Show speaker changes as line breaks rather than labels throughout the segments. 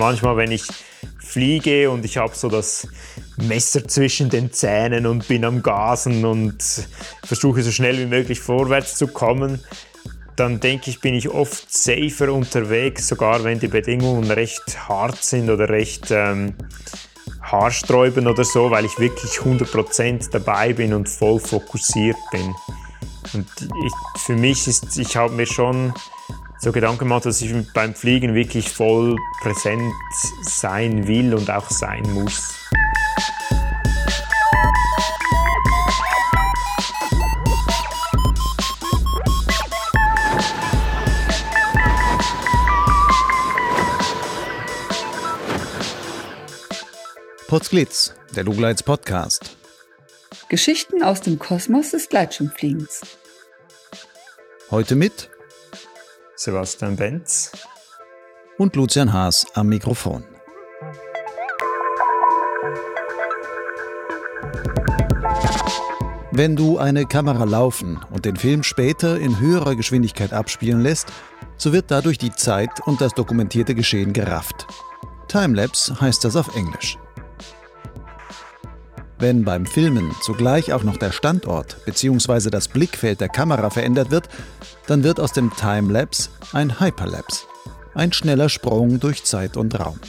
manchmal, wenn ich fliege und ich habe so das Messer zwischen den Zähnen und bin am Gasen und versuche so schnell wie möglich vorwärts zu kommen, dann denke ich, bin ich oft safer unterwegs, sogar wenn die Bedingungen recht hart sind oder recht ähm, haarsträubend oder so, weil ich wirklich 100% dabei bin und voll fokussiert bin. Und ich, für mich ist, ich habe mir schon so Gedanken gemacht, dass ich beim Fliegen wirklich voll präsent sein will und auch sein muss.
Potsglitz, der Lugleits Podcast.
Geschichten aus dem Kosmos des Gleitschirmfliegens.
Heute mit
Sebastian Benz
und Lucian Haas am Mikrofon. Wenn du eine Kamera laufen und den Film später in höherer Geschwindigkeit abspielen lässt, so wird dadurch die Zeit und das dokumentierte Geschehen gerafft. Timelapse heißt das auf Englisch. Wenn beim Filmen zugleich auch noch der Standort bzw. das Blickfeld der Kamera verändert wird, dann wird aus dem Timelapse ein Hyperlapse, ein schneller Sprung durch Zeit und Raum.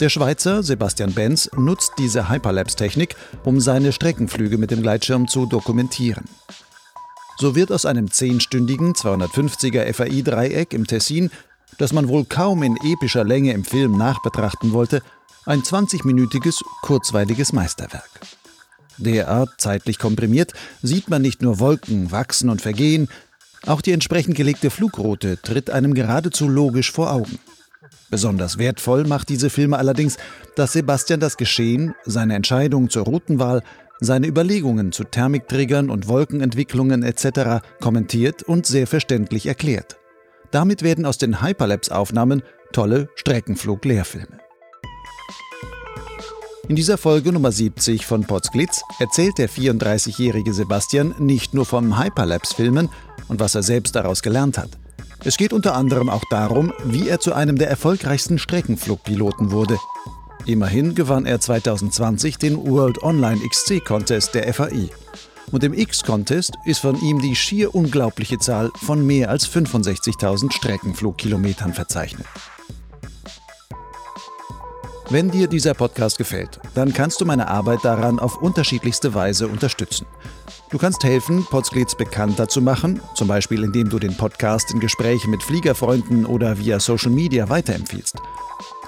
Der Schweizer Sebastian Benz nutzt diese Hyperlapse-Technik, um seine Streckenflüge mit dem Gleitschirm zu dokumentieren. So wird aus einem zehnstündigen 250er FAI-Dreieck im Tessin, das man wohl kaum in epischer Länge im Film nachbetrachten wollte, ein 20-minütiges, kurzweiliges Meisterwerk. Derart zeitlich komprimiert sieht man nicht nur Wolken wachsen und vergehen, auch die entsprechend gelegte Flugroute tritt einem geradezu logisch vor Augen. Besonders wertvoll macht diese Filme allerdings, dass Sebastian das Geschehen, seine Entscheidung zur Routenwahl, seine Überlegungen zu Thermikträgern und Wolkenentwicklungen etc. kommentiert und sehr verständlich erklärt. Damit werden aus den Hyperlapse-Aufnahmen tolle Streckenflug-Lehrfilme. In dieser Folge Nummer 70 von Potsglitz erzählt der 34-jährige Sebastian nicht nur vom Hyperlapse-Filmen und was er selbst daraus gelernt hat. Es geht unter anderem auch darum, wie er zu einem der erfolgreichsten Streckenflugpiloten wurde. Immerhin gewann er 2020 den World Online XC Contest der FAI. Und im X-Contest ist von ihm die schier unglaubliche Zahl von mehr als 65.000 Streckenflugkilometern verzeichnet. Wenn dir dieser Podcast gefällt, dann kannst du meine Arbeit daran auf unterschiedlichste Weise unterstützen. Du kannst helfen, Potsglitz bekannter zu machen, zum Beispiel indem du den Podcast in Gesprächen mit Fliegerfreunden oder via Social Media weiterempfiehlst.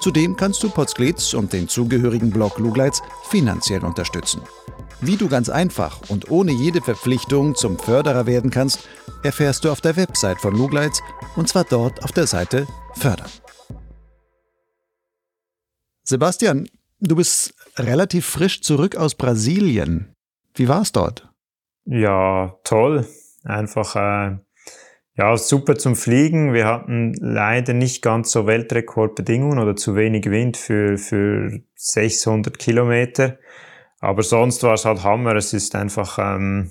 Zudem kannst du Potsglitz und den zugehörigen Blog Lugleitz finanziell unterstützen. Wie du ganz einfach und ohne jede Verpflichtung zum Förderer werden kannst, erfährst du auf der Website von Lugleitz und zwar dort auf der Seite Fördern. Sebastian, du bist relativ frisch zurück aus Brasilien. Wie war es dort?
Ja, toll. Einfach äh, ja super zum Fliegen. Wir hatten leider nicht ganz so Weltrekordbedingungen oder zu wenig Wind für für 600 Kilometer. Aber sonst war es halt Hammer. Es ist einfach ähm,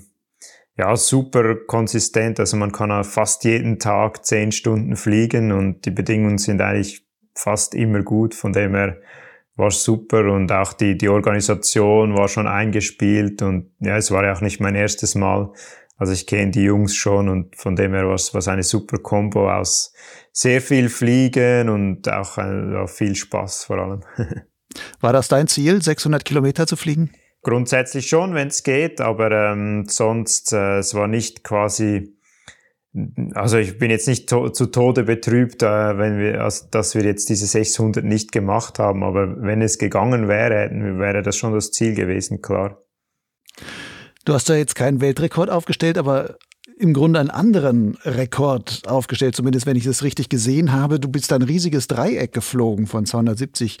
ja super konsistent. Also man kann fast jeden Tag zehn Stunden fliegen und die Bedingungen sind eigentlich fast immer gut. Von dem her war super und auch die, die Organisation war schon eingespielt und ja, es war ja auch nicht mein erstes Mal. Also ich kenne die Jungs schon und von dem her war es eine super Combo aus sehr viel Fliegen und auch äh, viel Spaß vor allem.
War das dein Ziel, 600 Kilometer zu fliegen?
Grundsätzlich schon, wenn es geht, aber ähm, sonst, äh, es war nicht quasi also ich bin jetzt nicht to zu Tode betrübt, äh, wenn wir, also, dass wir jetzt diese 600 nicht gemacht haben, aber wenn es gegangen wäre, wäre das schon das Ziel gewesen, klar.
Du hast ja jetzt keinen Weltrekord aufgestellt, aber im Grunde einen anderen Rekord aufgestellt, zumindest wenn ich das richtig gesehen habe. Du bist ein riesiges Dreieck geflogen von 270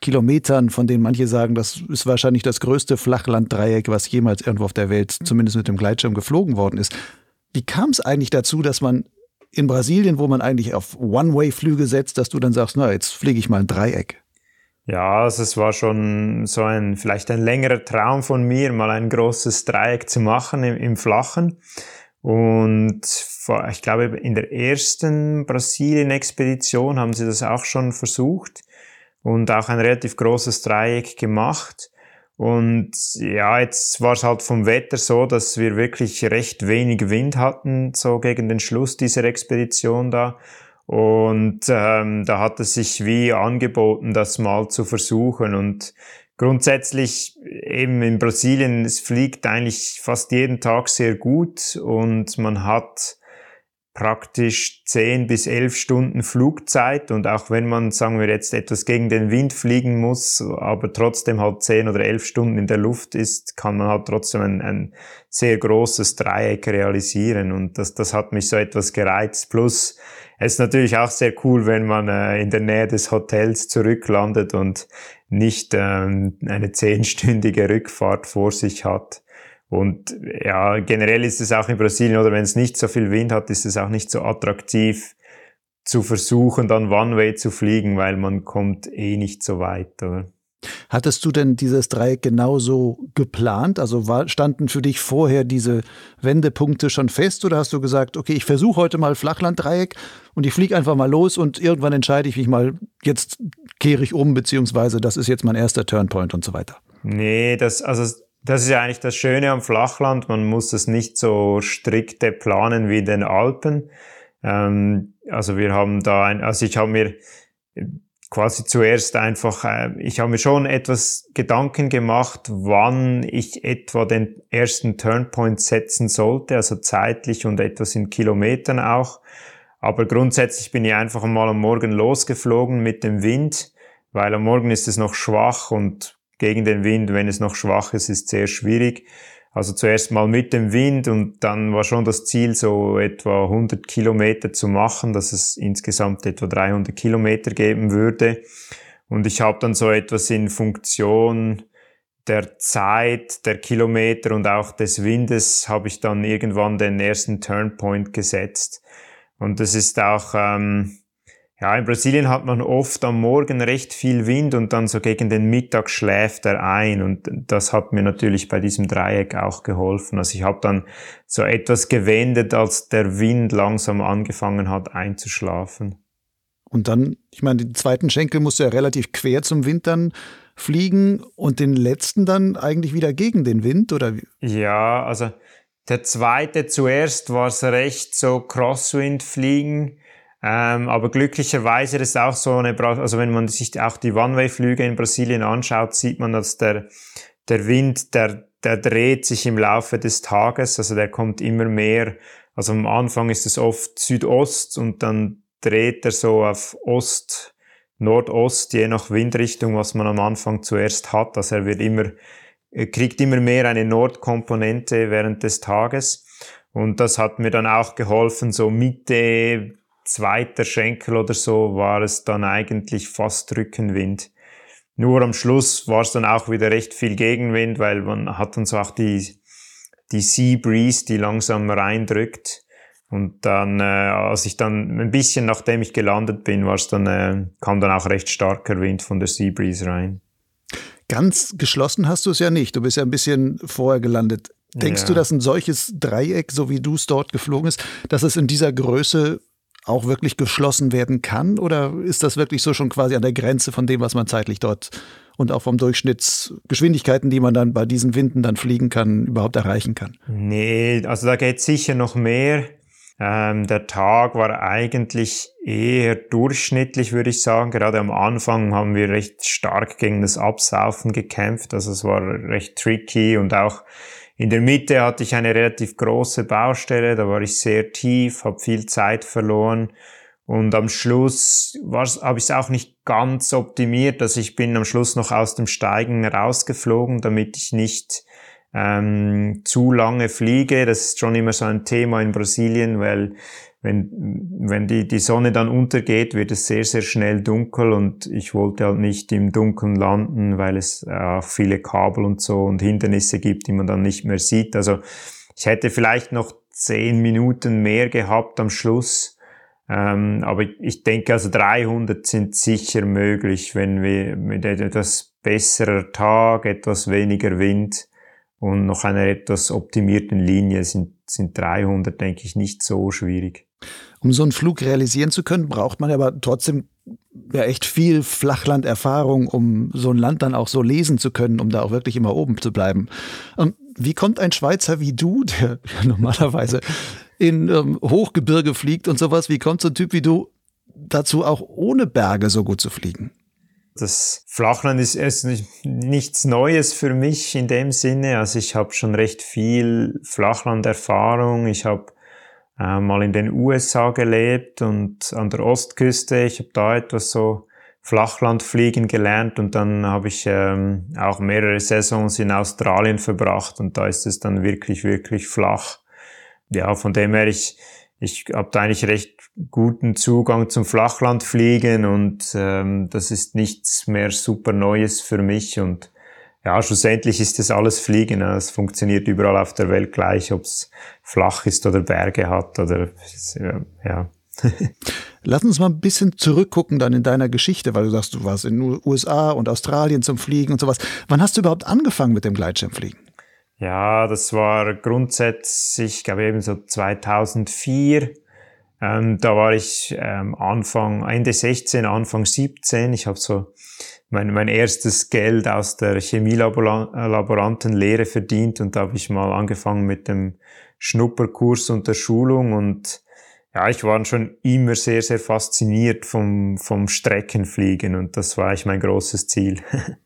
Kilometern, von denen manche sagen, das ist wahrscheinlich das größte Flachlanddreieck, was jemals irgendwo auf der Welt, zumindest mit dem Gleitschirm, geflogen worden ist. Wie kam es eigentlich dazu, dass man in Brasilien, wo man eigentlich auf One-Way-Flüge setzt, dass du dann sagst, na, jetzt fliege ich mal ein Dreieck?
Ja, also es war schon so ein, vielleicht ein längerer Traum von mir, mal ein großes Dreieck zu machen im, im Flachen. Und ich glaube, in der ersten Brasilien-Expedition haben sie das auch schon versucht und auch ein relativ großes Dreieck gemacht. Und ja, jetzt war es halt vom Wetter so, dass wir wirklich recht wenig Wind hatten, so gegen den Schluss dieser Expedition da. Und ähm, da hat es sich wie angeboten, das mal zu versuchen. Und grundsätzlich eben in Brasilien, es fliegt eigentlich fast jeden Tag sehr gut und man hat praktisch 10 bis 11 Stunden Flugzeit und auch wenn man, sagen wir jetzt, etwas gegen den Wind fliegen muss, aber trotzdem halt 10 oder 11 Stunden in der Luft ist, kann man halt trotzdem ein, ein sehr großes Dreieck realisieren und das, das hat mich so etwas gereizt. Plus, es ist natürlich auch sehr cool, wenn man äh, in der Nähe des Hotels zurücklandet und nicht ähm, eine zehnstündige Rückfahrt vor sich hat. Und ja, generell ist es auch in Brasilien, oder wenn es nicht so viel Wind hat, ist es auch nicht so attraktiv zu versuchen, dann One-Way zu fliegen, weil man kommt eh nicht so weit, oder?
Hattest du denn dieses Dreieck genauso geplant? Also war, standen für dich vorher diese Wendepunkte schon fest oder hast du gesagt, okay, ich versuche heute mal Flachlanddreieck und ich fliege einfach mal los und irgendwann entscheide ich mich mal, jetzt kehre ich um, beziehungsweise das ist jetzt mein erster Turnpoint und so weiter?
Nee, das, also das ist ja eigentlich das Schöne am Flachland. Man muss es nicht so strikte planen wie in den Alpen. Ähm, also wir haben da ein, also ich habe mir quasi zuerst einfach, äh, ich habe mir schon etwas Gedanken gemacht, wann ich etwa den ersten Turnpoint setzen sollte, also zeitlich und etwas in Kilometern auch. Aber grundsätzlich bin ich einfach einmal am Morgen losgeflogen mit dem Wind, weil am Morgen ist es noch schwach und gegen den Wind, wenn es noch schwach ist, ist sehr schwierig. Also zuerst mal mit dem Wind und dann war schon das Ziel, so etwa 100 Kilometer zu machen, dass es insgesamt etwa 300 Kilometer geben würde. Und ich habe dann so etwas in Funktion der Zeit, der Kilometer und auch des Windes habe ich dann irgendwann den ersten Turnpoint gesetzt. Und das ist auch, ähm, ja, in Brasilien hat man oft am Morgen recht viel Wind und dann so gegen den Mittag schläft er ein und das hat mir natürlich bei diesem Dreieck auch geholfen. Also ich habe dann so etwas gewendet, als der Wind langsam angefangen hat einzuschlafen.
Und dann, ich meine, den zweiten Schenkel musste ja relativ quer zum Wind dann fliegen und den letzten dann eigentlich wieder gegen den Wind, oder?
Ja, also der zweite zuerst war es recht so Crosswind fliegen ähm, aber glücklicherweise ist auch so eine, also wenn man sich auch die One-Way-Flüge in Brasilien anschaut, sieht man, dass der, der Wind, der, der dreht sich im Laufe des Tages, also der kommt immer mehr, also am Anfang ist es oft Südost und dann dreht er so auf Ost, Nordost, je nach Windrichtung, was man am Anfang zuerst hat. Also er wird immer, er kriegt immer mehr eine Nordkomponente während des Tages. Und das hat mir dann auch geholfen, so Mitte zweiter Schenkel oder so war es dann eigentlich fast Rückenwind. Nur am Schluss war es dann auch wieder recht viel Gegenwind, weil man hat dann so auch die, die Sea Breeze, die langsam reindrückt. Und dann, äh, als ich dann ein bisschen nachdem ich gelandet bin, war es dann, äh, kam dann auch recht starker Wind von der Sea Breeze rein.
Ganz geschlossen hast du es ja nicht. Du bist ja ein bisschen vorher gelandet. Denkst ja. du, dass ein solches Dreieck, so wie du es dort geflogen ist, dass es in dieser Größe auch wirklich geschlossen werden kann? Oder ist das wirklich so schon quasi an der Grenze von dem, was man zeitlich dort und auch vom Durchschnittsgeschwindigkeiten, die man dann bei diesen Winden dann fliegen kann, überhaupt erreichen kann?
Nee, also da geht sicher noch mehr. Ähm, der Tag war eigentlich eher durchschnittlich, würde ich sagen. Gerade am Anfang haben wir recht stark gegen das Absaufen gekämpft. Also es war recht tricky und auch in der Mitte hatte ich eine relativ große Baustelle, da war ich sehr tief, habe viel Zeit verloren und am Schluss habe ich es auch nicht ganz optimiert, dass ich bin am Schluss noch aus dem Steigen rausgeflogen, damit ich nicht ähm, zu lange fliege. Das ist schon immer so ein Thema in Brasilien, weil wenn, wenn die, die Sonne dann untergeht, wird es sehr, sehr schnell dunkel und ich wollte halt nicht im Dunkeln landen, weil es äh, viele Kabel und so und Hindernisse gibt, die man dann nicht mehr sieht. Also ich hätte vielleicht noch zehn Minuten mehr gehabt am Schluss. Ähm, aber ich denke, also 300 sind sicher möglich, wenn wir mit etwas besserer Tag, etwas weniger Wind und noch einer etwas optimierten Linie sind, sind 300, denke ich, nicht so schwierig.
Um so einen Flug realisieren zu können, braucht man aber trotzdem ja echt viel Flachlanderfahrung, um so ein Land dann auch so lesen zu können, um da auch wirklich immer oben zu bleiben. Und wie kommt ein Schweizer wie du, der normalerweise in ähm, Hochgebirge fliegt und sowas, wie kommt so ein Typ wie du dazu, auch ohne Berge so gut zu fliegen?
Das Flachland ist erst nichts Neues für mich in dem Sinne. Also ich habe schon recht viel Flachlanderfahrung. Ich habe äh, mal in den USA gelebt und an der Ostküste. Ich habe da etwas so Flachlandfliegen gelernt und dann habe ich ähm, auch mehrere Saisons in Australien verbracht und da ist es dann wirklich, wirklich flach. Ja, von dem her, ich, ich habe da eigentlich recht guten Zugang zum Flachlandfliegen und ähm, das ist nichts mehr super Neues für mich und ja, schlussendlich ist das alles Fliegen. Es funktioniert überall auf der Welt gleich, ob es flach ist oder Berge hat oder ja.
Lass uns mal ein bisschen zurückgucken dann in deiner Geschichte, weil du sagst, du warst in den USA und Australien zum Fliegen und sowas. Wann hast du überhaupt angefangen mit dem Gleitschirmfliegen?
Ja, das war grundsätzlich, ich glaube eben so 2004. Ähm, da war ich ähm, Anfang, Ende 16, Anfang 17. Ich habe so mein, mein erstes Geld aus der Chemielaborantenlehre verdient und da habe ich mal angefangen mit dem Schnupperkurs und der Schulung und ja, ich war schon immer sehr, sehr fasziniert vom, vom Streckenfliegen und das war eigentlich mein großes Ziel.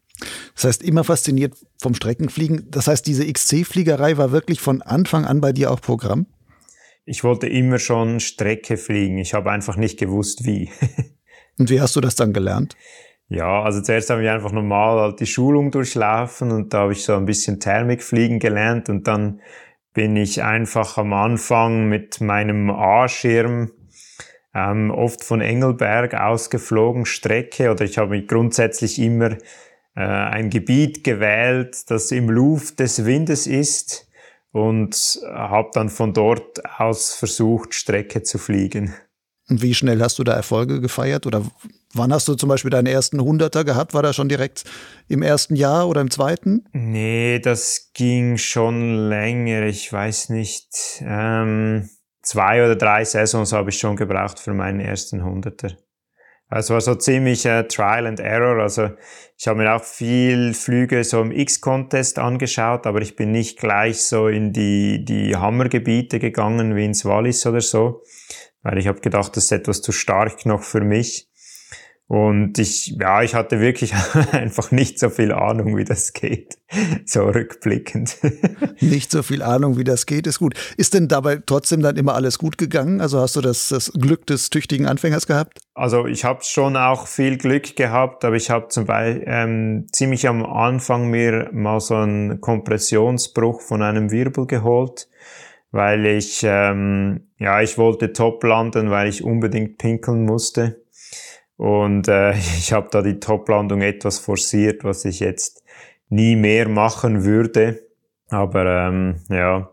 Das heißt, immer fasziniert vom Streckenfliegen. Das heißt, diese XC-Fliegerei war wirklich von Anfang an bei dir auch Programm?
Ich wollte immer schon Strecke fliegen. Ich habe einfach nicht gewusst, wie.
Und wie hast du das dann gelernt?
Ja, also zuerst habe ich einfach normal halt die Schulung durchlaufen und da habe ich so ein bisschen Thermikfliegen gelernt und dann bin ich einfach am Anfang mit meinem A-Schirm ähm, oft von Engelberg ausgeflogen, Strecke oder ich habe grundsätzlich immer äh, ein Gebiet gewählt, das im Luft des Windes ist und habe dann von dort aus versucht, Strecke zu fliegen.
Und wie schnell hast du da Erfolge gefeiert? Oder wann hast du zum Beispiel deinen ersten Hunderter gehabt? War das schon direkt im ersten Jahr oder im zweiten?
Nee, das ging schon länger. Ich weiß nicht. Ähm, zwei oder drei Saisons habe ich schon gebraucht für meinen ersten Hunderter. Es war so ziemlich äh, Trial and Error. Also ich habe mir auch viel Flüge so im X-Contest angeschaut, aber ich bin nicht gleich so in die, die Hammergebiete gegangen wie ins Wallis oder so, weil ich habe gedacht, das ist etwas zu stark noch für mich. Und ich, ja, ich hatte wirklich einfach nicht so viel Ahnung, wie das geht. So rückblickend.
Nicht so viel Ahnung, wie das geht, ist gut. Ist denn dabei trotzdem dann immer alles gut gegangen? Also hast du das, das Glück des tüchtigen Anfängers gehabt?
Also ich habe schon auch viel Glück gehabt, aber ich habe zum Beispiel ähm, ziemlich am Anfang mir mal so einen Kompressionsbruch von einem Wirbel geholt, weil ich, ähm, ja, ich wollte top landen, weil ich unbedingt pinkeln musste. Und äh, ich habe da die Toplandung etwas forciert, was ich jetzt nie mehr machen würde. Aber ähm, ja,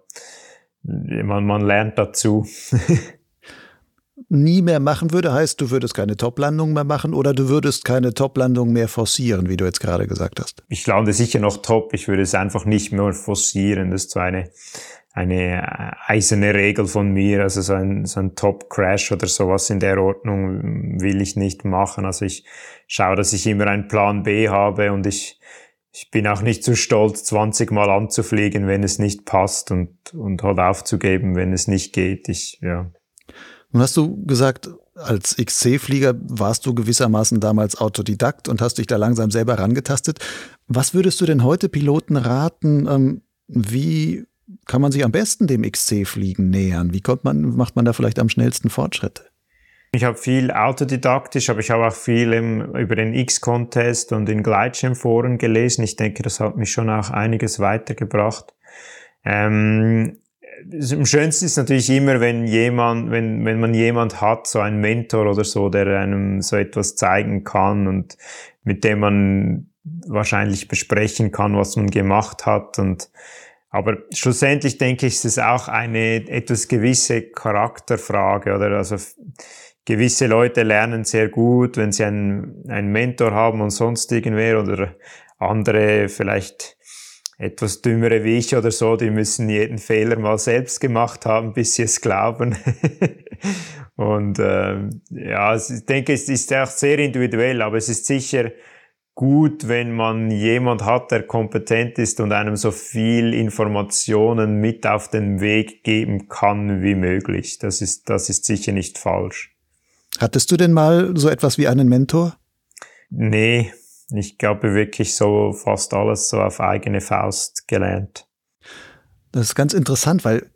man, man lernt dazu.
nie mehr machen würde, heißt, du würdest keine Toplandung mehr machen oder du würdest keine Toplandung mehr forcieren, wie du jetzt gerade gesagt hast?
Ich lande sicher noch top, ich würde es einfach nicht mehr forcieren. Das ist so eine eine äh, eiserne Regel von mir, also so ein, so ein Top-Crash oder sowas in der Ordnung will ich nicht machen. Also ich schaue, dass ich immer einen Plan B habe und ich, ich bin auch nicht zu stolz, 20 Mal anzufliegen, wenn es nicht passt und, und halt aufzugeben, wenn es nicht geht. Ich, ja.
Nun hast du gesagt, als XC-Flieger warst du gewissermaßen damals Autodidakt und hast dich da langsam selber rangetastet. Was würdest du denn heute Piloten raten, ähm, wie kann man sich am besten dem XC-Fliegen nähern? Wie kommt man, macht man da vielleicht am schnellsten Fortschritte?
Ich habe viel autodidaktisch, aber ich habe auch viel im, über den X-Contest und in Gleitschirmforen gelesen. Ich denke, das hat mich schon auch einiges weitergebracht. Ähm, am schönsten ist natürlich immer, wenn jemand, wenn, wenn man jemand hat, so einen Mentor oder so, der einem so etwas zeigen kann und mit dem man wahrscheinlich besprechen kann, was man gemacht hat und aber schlussendlich denke ich, ist es auch eine etwas gewisse Charakterfrage oder also gewisse Leute lernen sehr gut, wenn sie einen, einen Mentor haben und sonst irgendwer oder andere vielleicht etwas dümmere wie ich oder so, die müssen jeden Fehler mal selbst gemacht haben, bis sie es glauben. und ähm, ja, ich denke, es ist auch sehr individuell, aber es ist sicher gut, wenn man jemand hat, der kompetent ist und einem so viel Informationen mit auf den Weg geben kann wie möglich. Das ist, das ist sicher nicht falsch.
Hattest du denn mal so etwas wie einen Mentor?
Nee, ich glaube wirklich so fast alles so auf eigene Faust gelernt.
Das ist ganz interessant, weil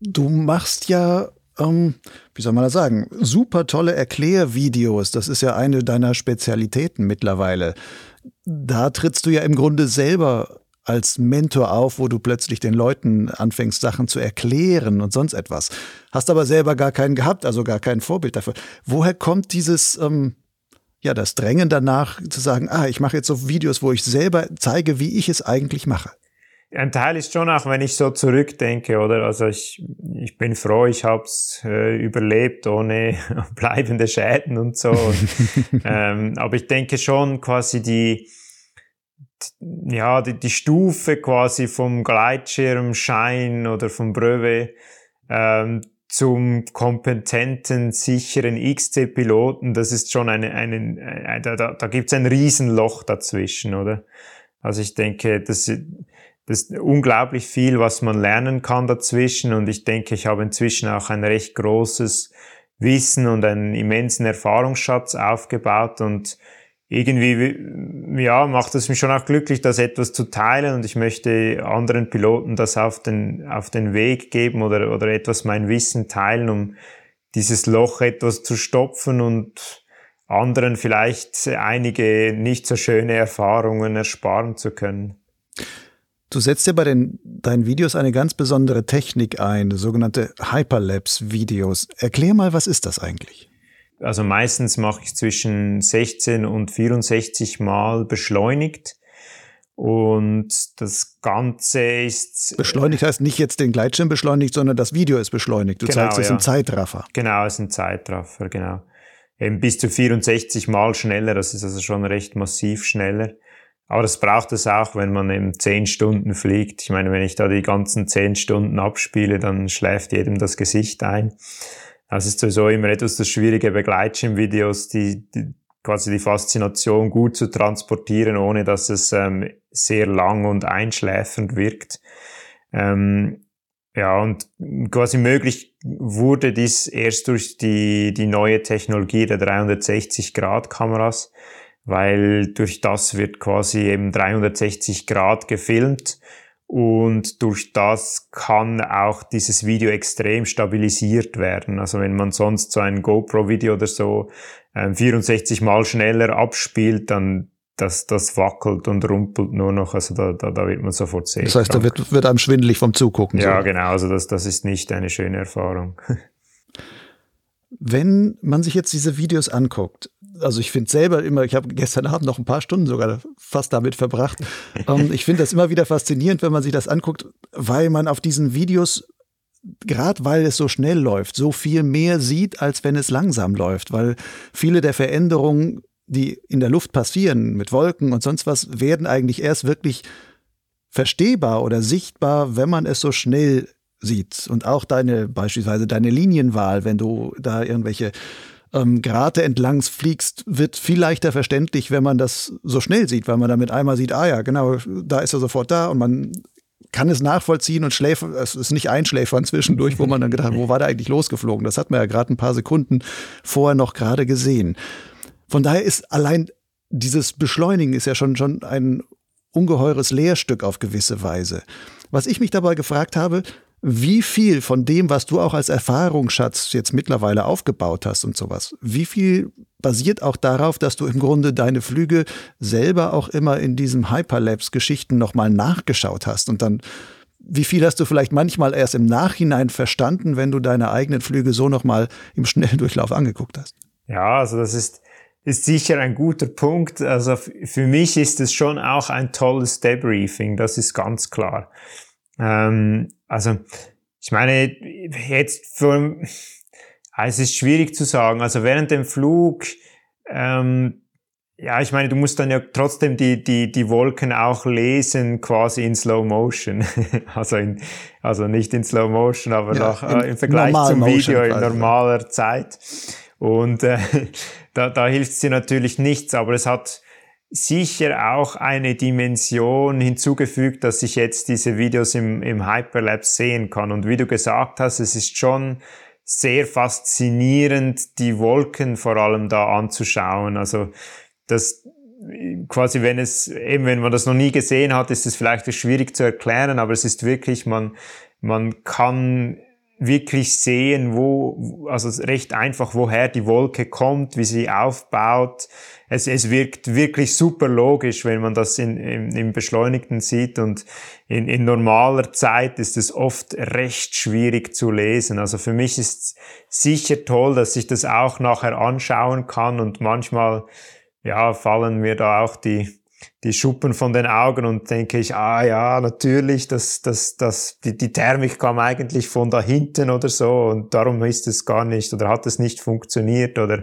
du machst ja, ähm, wie soll man das sagen, super tolle Erklärvideos. Das ist ja eine deiner Spezialitäten mittlerweile. Da trittst du ja im Grunde selber als Mentor auf, wo du plötzlich den Leuten anfängst, Sachen zu erklären und sonst etwas. Hast aber selber gar keinen gehabt, also gar kein Vorbild dafür. Woher kommt dieses, ähm, ja, das Drängen danach zu sagen, ah, ich mache jetzt so Videos, wo ich selber zeige, wie ich es eigentlich mache.
Ein Teil ist schon auch, wenn ich so zurückdenke, oder? Also ich, ich bin froh, ich habe es äh, überlebt ohne bleibende Schäden und so. Und, ähm, aber ich denke schon quasi die, ja, die, die Stufe quasi vom Gleitschirmschein oder vom Brevet ähm, zum kompetenten, sicheren XC-Piloten, das ist schon eine, eine, eine da, da, da gibt es ein Riesenloch dazwischen, oder? Also ich denke, das, das ist unglaublich viel, was man lernen kann dazwischen. Und ich denke, ich habe inzwischen auch ein recht großes Wissen und einen immensen Erfahrungsschatz aufgebaut. Und irgendwie, ja, macht es mich schon auch glücklich, das etwas zu teilen. Und ich möchte anderen Piloten das auf den, auf den Weg geben oder, oder etwas mein Wissen teilen, um dieses Loch etwas zu stopfen und anderen vielleicht einige nicht so schöne Erfahrungen ersparen zu können.
Du setzt ja bei den, deinen Videos eine ganz besondere Technik ein, sogenannte Hyperlapse-Videos. Erklär mal, was ist das eigentlich?
also meistens mache ich zwischen 16 und 64 Mal beschleunigt. Und das Ganze ist.
Beschleunigt heißt nicht jetzt den Gleitschirm beschleunigt, sondern das Video ist beschleunigt. Du genau, zeigst es ja. im Zeitraffer.
Genau, es ist ein Zeitraffer, genau. Eben bis zu 64 Mal schneller, das ist also schon recht massiv schneller. Aber das braucht es auch, wenn man eben 10 Stunden fliegt. Ich meine, wenn ich da die ganzen 10 Stunden abspiele, dann schläft jedem das Gesicht ein. Es ist sowieso immer etwas das Schwierige bei Gleitschirmvideos, die, die quasi die Faszination gut zu transportieren, ohne dass es ähm, sehr lang und einschläfernd wirkt. Ähm, ja, und quasi möglich wurde dies erst durch die, die neue Technologie der 360-Grad-Kameras, weil durch das wird quasi eben 360 Grad gefilmt und durch das kann auch dieses Video extrem stabilisiert werden. Also wenn man sonst so ein GoPro-Video oder so äh, 64 mal schneller abspielt, dann das, das wackelt und rumpelt nur noch. Also da, da, da wird man sofort sehen.
Das heißt, da wird, wird einem schwindelig vom Zugucken.
Ja, so. genau. Also das, das ist nicht eine schöne Erfahrung.
Wenn man sich jetzt diese Videos anguckt, also ich finde selber immer, ich habe gestern Abend noch ein paar Stunden sogar fast damit verbracht. ähm, ich finde das immer wieder faszinierend, wenn man sich das anguckt, weil man auf diesen Videos gerade weil es so schnell läuft, so viel mehr sieht, als wenn es langsam läuft, weil viele der Veränderungen, die in der Luft passieren, mit Wolken und sonst was, werden eigentlich erst wirklich verstehbar oder sichtbar, wenn man es so schnell sieht. Und auch deine, beispielsweise deine Linienwahl, wenn du da irgendwelche ähm, Grate entlang fliegst, wird viel leichter verständlich, wenn man das so schnell sieht, weil man damit einmal sieht, ah ja, genau, da ist er sofort da und man kann es nachvollziehen und schläft, es ist nicht einschläfern zwischendurch, wo man dann gedacht hat, wo war der eigentlich losgeflogen? Das hat man ja gerade ein paar Sekunden vorher noch gerade gesehen. Von daher ist allein dieses Beschleunigen ist ja schon, schon ein ungeheures Lehrstück auf gewisse Weise. Was ich mich dabei gefragt habe, wie viel von dem, was du auch als Erfahrungsschatz jetzt mittlerweile aufgebaut hast und sowas, wie viel basiert auch darauf, dass du im Grunde deine Flüge selber auch immer in diesem Hyperlapse-Geschichten nochmal nachgeschaut hast und dann wie viel hast du vielleicht manchmal erst im Nachhinein verstanden, wenn du deine eigenen Flüge so nochmal im Schnelldurchlauf angeguckt hast?
Ja, also das ist, ist sicher ein guter Punkt. Also für mich ist es schon auch ein tolles Debriefing, das ist ganz klar. Ähm, also, ich meine, jetzt für, es ist schwierig zu sagen. Also während dem Flug, ähm, ja, ich meine, du musst dann ja trotzdem die, die, die Wolken auch lesen, quasi in Slow Motion. also, in, also nicht in Slow Motion, aber ja, noch, äh, im Vergleich zum Video in normaler Zeit. Und äh, da, da hilft sie natürlich nichts, aber es hat sicher auch eine Dimension hinzugefügt, dass ich jetzt diese Videos im, im Hyperlapse sehen kann. Und wie du gesagt hast, es ist schon sehr faszinierend, die Wolken vor allem da anzuschauen. Also das quasi, wenn es, eben wenn man das noch nie gesehen hat, ist es vielleicht schwierig zu erklären, aber es ist wirklich, man, man kann wirklich sehen, wo, also recht einfach, woher die Wolke kommt, wie sie aufbaut. Es, es wirkt wirklich super logisch, wenn man das in, in, im Beschleunigten sieht und in, in normaler Zeit ist es oft recht schwierig zu lesen. Also für mich ist sicher toll, dass ich das auch nachher anschauen kann und manchmal ja, fallen mir da auch die, die Schuppen von den Augen und denke ich, ah ja, natürlich, das, das, das, die, die Thermik kam eigentlich von da hinten oder so und darum ist es gar nicht oder hat es nicht funktioniert oder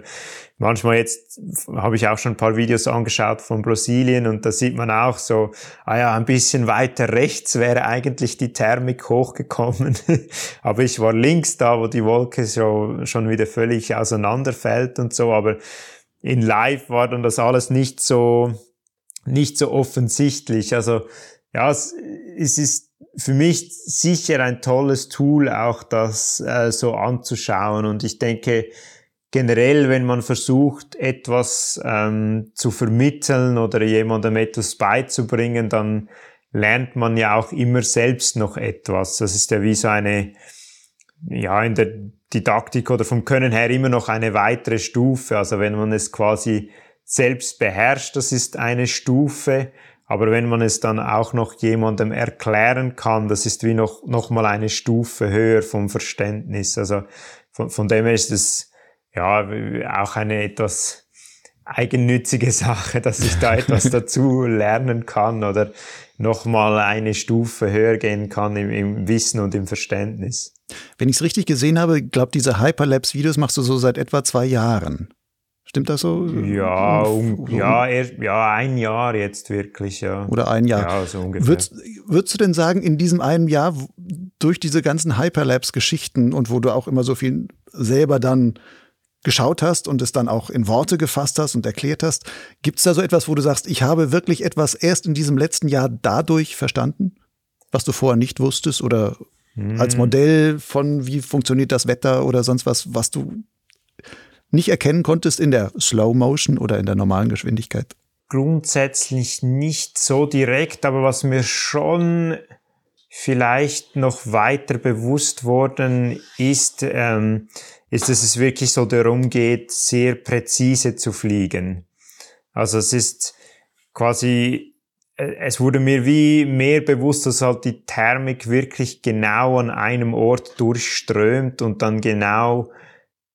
manchmal jetzt habe ich auch schon ein paar Videos angeschaut von Brasilien und da sieht man auch so, ah ja, ein bisschen weiter rechts wäre eigentlich die Thermik hochgekommen, aber ich war links da, wo die Wolke so schon wieder völlig auseinanderfällt und so, aber in Live war dann das alles nicht so, nicht so offensichtlich. Also ja, es, es ist für mich sicher ein tolles Tool, auch das äh, so anzuschauen. Und ich denke, generell, wenn man versucht, etwas ähm, zu vermitteln oder jemandem etwas beizubringen, dann lernt man ja auch immer selbst noch etwas. Das ist ja wie so eine, ja, in der Didaktik oder vom Können her immer noch eine weitere Stufe. Also wenn man es quasi selbst beherrscht, das ist eine Stufe. Aber wenn man es dann auch noch jemandem erklären kann, das ist wie noch, noch mal eine Stufe höher vom Verständnis. Also von, von dem her ist es ja auch eine etwas eigennützige Sache, dass ich da etwas dazu lernen kann oder noch mal eine Stufe höher gehen kann im, im Wissen und im Verständnis.
Wenn ich es richtig gesehen habe, glaube diese Hyperlapse-Videos machst du so seit etwa zwei Jahren. Stimmt das so?
Ja, um, ja, er, ja, ein Jahr jetzt wirklich, ja.
Oder ein Jahr. Ja, so ungefähr. Würdest, würdest du denn sagen, in diesem einen Jahr, durch diese ganzen Hyperlapse-Geschichten und wo du auch immer so viel selber dann geschaut hast und es dann auch in Worte gefasst hast und erklärt hast, gibt es da so etwas, wo du sagst, ich habe wirklich etwas erst in diesem letzten Jahr dadurch verstanden, was du vorher nicht wusstest oder hm. als Modell von wie funktioniert das Wetter oder sonst was, was du nicht erkennen konntest in der Slow Motion oder in der normalen Geschwindigkeit?
Grundsätzlich nicht so direkt, aber was mir schon vielleicht noch weiter bewusst worden ist, ähm, ist, dass es wirklich so darum geht, sehr präzise zu fliegen. Also es ist quasi, äh, es wurde mir wie mehr bewusst, dass halt die Thermik wirklich genau an einem Ort durchströmt und dann genau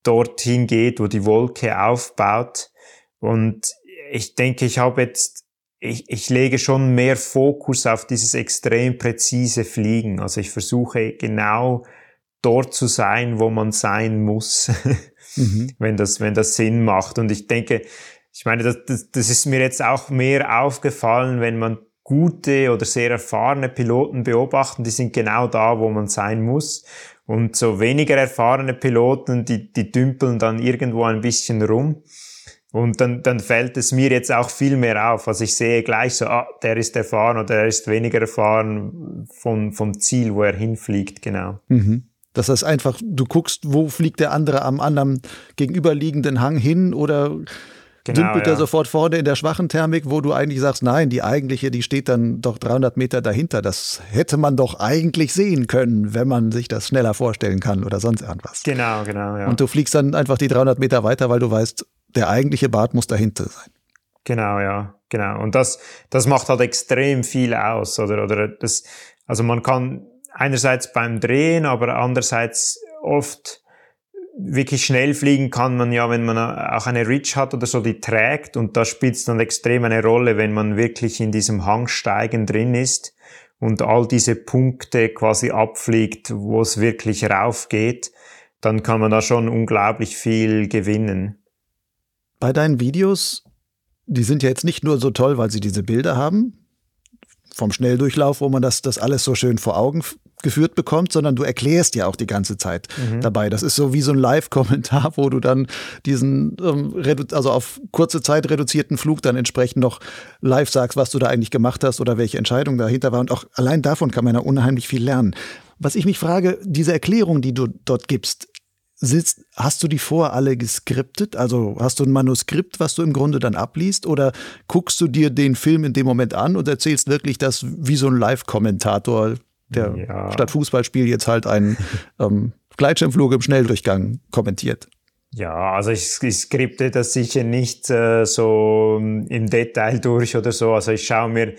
dorthin geht, wo die Wolke aufbaut. Und ich denke, ich habe jetzt, ich, ich lege schon mehr Fokus auf dieses extrem präzise Fliegen. Also ich versuche genau dort zu sein, wo man sein muss, mhm. wenn das, wenn das Sinn macht. Und ich denke, ich meine, das, das, das ist mir jetzt auch mehr aufgefallen, wenn man gute oder sehr erfahrene Piloten beobachten, die sind genau da, wo man sein muss. Und so weniger erfahrene Piloten, die, die dümpeln dann irgendwo ein bisschen rum. Und dann, dann fällt es mir jetzt auch viel mehr auf. Also ich sehe gleich so, ah, der ist erfahren oder er ist weniger erfahren vom, vom Ziel, wo er hinfliegt, genau.
Mhm. Das heißt einfach, du guckst, wo fliegt der andere am anderen gegenüberliegenden Hang hin oder Genau, dümpelt ja. er sofort vorne in der schwachen Thermik, wo du eigentlich sagst, nein, die eigentliche, die steht dann doch 300 Meter dahinter. Das hätte man doch eigentlich sehen können, wenn man sich das schneller vorstellen kann oder sonst irgendwas.
Genau, genau, ja.
Und du fliegst dann einfach die 300 Meter weiter, weil du weißt, der eigentliche Bart muss dahinter sein.
Genau, ja, genau. Und das, das macht halt extrem viel aus, oder, oder das, also man kann einerseits beim Drehen, aber andererseits oft wirklich schnell fliegen kann man ja, wenn man auch eine Ridge hat oder so, die trägt und da spielt es dann extrem eine Rolle, wenn man wirklich in diesem Hangsteigen drin ist und all diese Punkte quasi abfliegt, wo es wirklich rauf geht, dann kann man da schon unglaublich viel gewinnen.
Bei deinen Videos die sind ja jetzt nicht nur so toll, weil sie diese Bilder haben, vom Schnelldurchlauf, wo man das, das alles so schön vor Augen geführt bekommt, sondern du erklärst ja auch die ganze Zeit mhm. dabei. Das ist so wie so ein Live-Kommentar, wo du dann diesen, ähm, also auf kurze Zeit reduzierten Flug dann entsprechend noch live sagst, was du da eigentlich gemacht hast oder welche Entscheidung dahinter war. Und auch allein davon kann man ja unheimlich viel lernen. Was ich mich frage, diese Erklärung, die du dort gibst, sitzt, hast du die vor alle geskriptet? Also hast du ein Manuskript, was du im Grunde dann abliest? Oder guckst du dir den Film in dem Moment an und erzählst wirklich das wie so ein Live-Kommentator, der ja. statt Fußballspiel jetzt halt einen ähm, Gleitschirmflug im Schnelldurchgang kommentiert?
Ja, also ich, ich skripte das sicher nicht äh, so im Detail durch oder so. Also ich schaue mir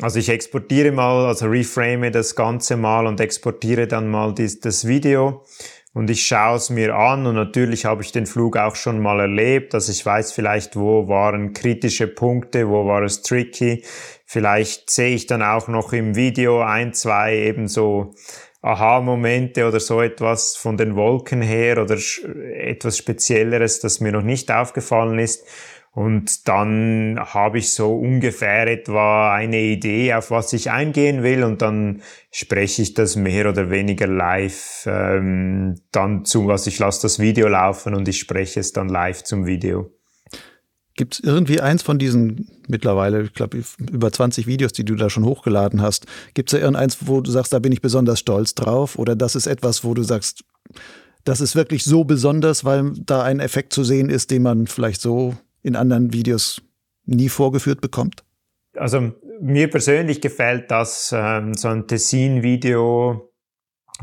also ich exportiere mal, also reframe das Ganze mal und exportiere dann mal dies, das Video und ich schaue es mir an und natürlich habe ich den Flug auch schon mal erlebt, dass ich weiß vielleicht, wo waren kritische Punkte, wo war es tricky. Vielleicht sehe ich dann auch noch im Video ein, zwei eben so Aha-Momente oder so etwas von den Wolken her oder etwas Spezielleres, das mir noch nicht aufgefallen ist. Und dann habe ich so ungefähr etwa eine Idee, auf was ich eingehen will und dann spreche ich das mehr oder weniger live ähm, dann zu, was ich lasse das Video laufen und ich spreche es dann live zum Video.
Gibt es irgendwie eins von diesen mittlerweile, ich glaube, über 20 Videos, die du da schon hochgeladen hast, gibt es da irgendeins, wo du sagst, da bin ich besonders stolz drauf? Oder das ist etwas, wo du sagst, das ist wirklich so besonders, weil da ein Effekt zu sehen ist, den man vielleicht so in anderen Videos nie vorgeführt bekommt?
Also mir persönlich gefällt das ähm, so ein Tessin-Video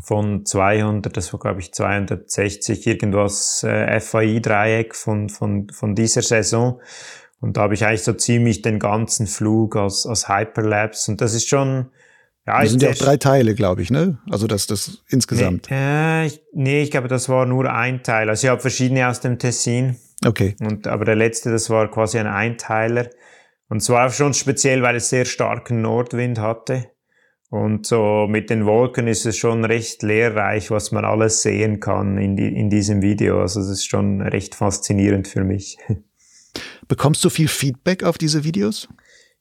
von 200, das war glaube ich 260 irgendwas äh, FAI-Dreieck von, von, von dieser Saison. Und da habe ich eigentlich so ziemlich den ganzen Flug als, als Hyperlapse. Und das ist schon,
ja, das sind ja auch drei Teile, glaube ich, ne? Also das, das insgesamt.
Nee, äh, nee, ich glaube, das war nur ein Teil. Also ich habe verschiedene aus dem Tessin.
Okay.
Und, aber der letzte, das war quasi ein Einteiler. Und zwar schon speziell, weil es sehr starken Nordwind hatte. Und so mit den Wolken ist es schon recht lehrreich, was man alles sehen kann in, die, in diesem Video. Also es ist schon recht faszinierend für mich.
Bekommst du viel Feedback auf diese Videos?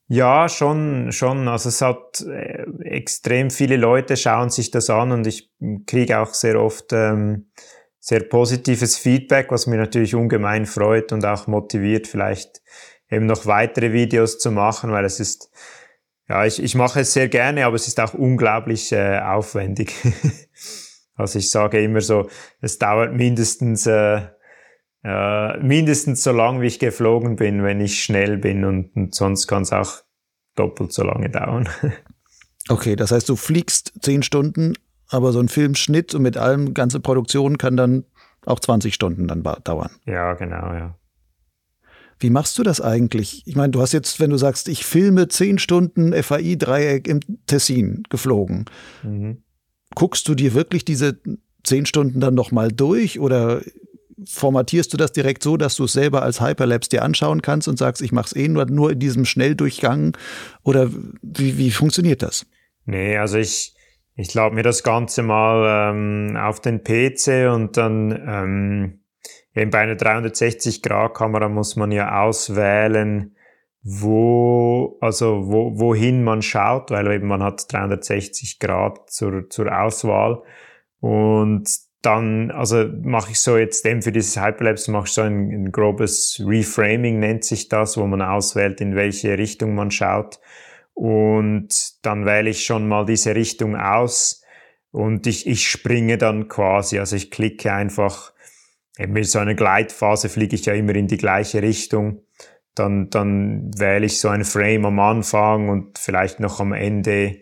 Ja, schon, schon. Also es hat äh, extrem viele Leute schauen sich das an und ich kriege auch sehr oft ähm, sehr positives Feedback, was mir natürlich ungemein freut und auch motiviert, vielleicht eben noch weitere Videos zu machen, weil es ist, ja, ich, ich mache es sehr gerne, aber es ist auch unglaublich äh, aufwendig. also ich sage immer so, es dauert mindestens, äh, äh, mindestens so lang, wie ich geflogen bin, wenn ich schnell bin und, und sonst kann es auch doppelt so lange dauern.
okay, das heißt, du fliegst zehn Stunden aber so ein Filmschnitt und mit allem, ganze Produktion kann dann auch 20 Stunden dann dauern.
Ja, genau, ja.
Wie machst du das eigentlich? Ich meine, du hast jetzt, wenn du sagst, ich filme 10 Stunden FAI-Dreieck im Tessin geflogen. Mhm. Guckst du dir wirklich diese 10 Stunden dann nochmal durch oder formatierst du das direkt so, dass du es selber als Hyperlapse dir anschauen kannst und sagst, ich mache es eh nur, nur in diesem Schnelldurchgang? Oder wie, wie funktioniert das?
Nee, also ich, ich lade mir das Ganze mal ähm, auf den PC und dann ähm, eben bei einer 360-Grad-Kamera muss man ja auswählen, wo, also wo, wohin man schaut, weil eben man hat 360 Grad zur, zur Auswahl. Und dann, also mache ich so jetzt eben für dieses Hyperlapse mache ich so ein, ein grobes Reframing nennt sich das, wo man auswählt, in welche Richtung man schaut. Und dann wähle ich schon mal diese Richtung aus und ich, ich springe dann quasi, also ich klicke einfach, eben mit so einer Gleitphase fliege ich ja immer in die gleiche Richtung. Dann, dann wähle ich so ein Frame am Anfang und vielleicht noch am Ende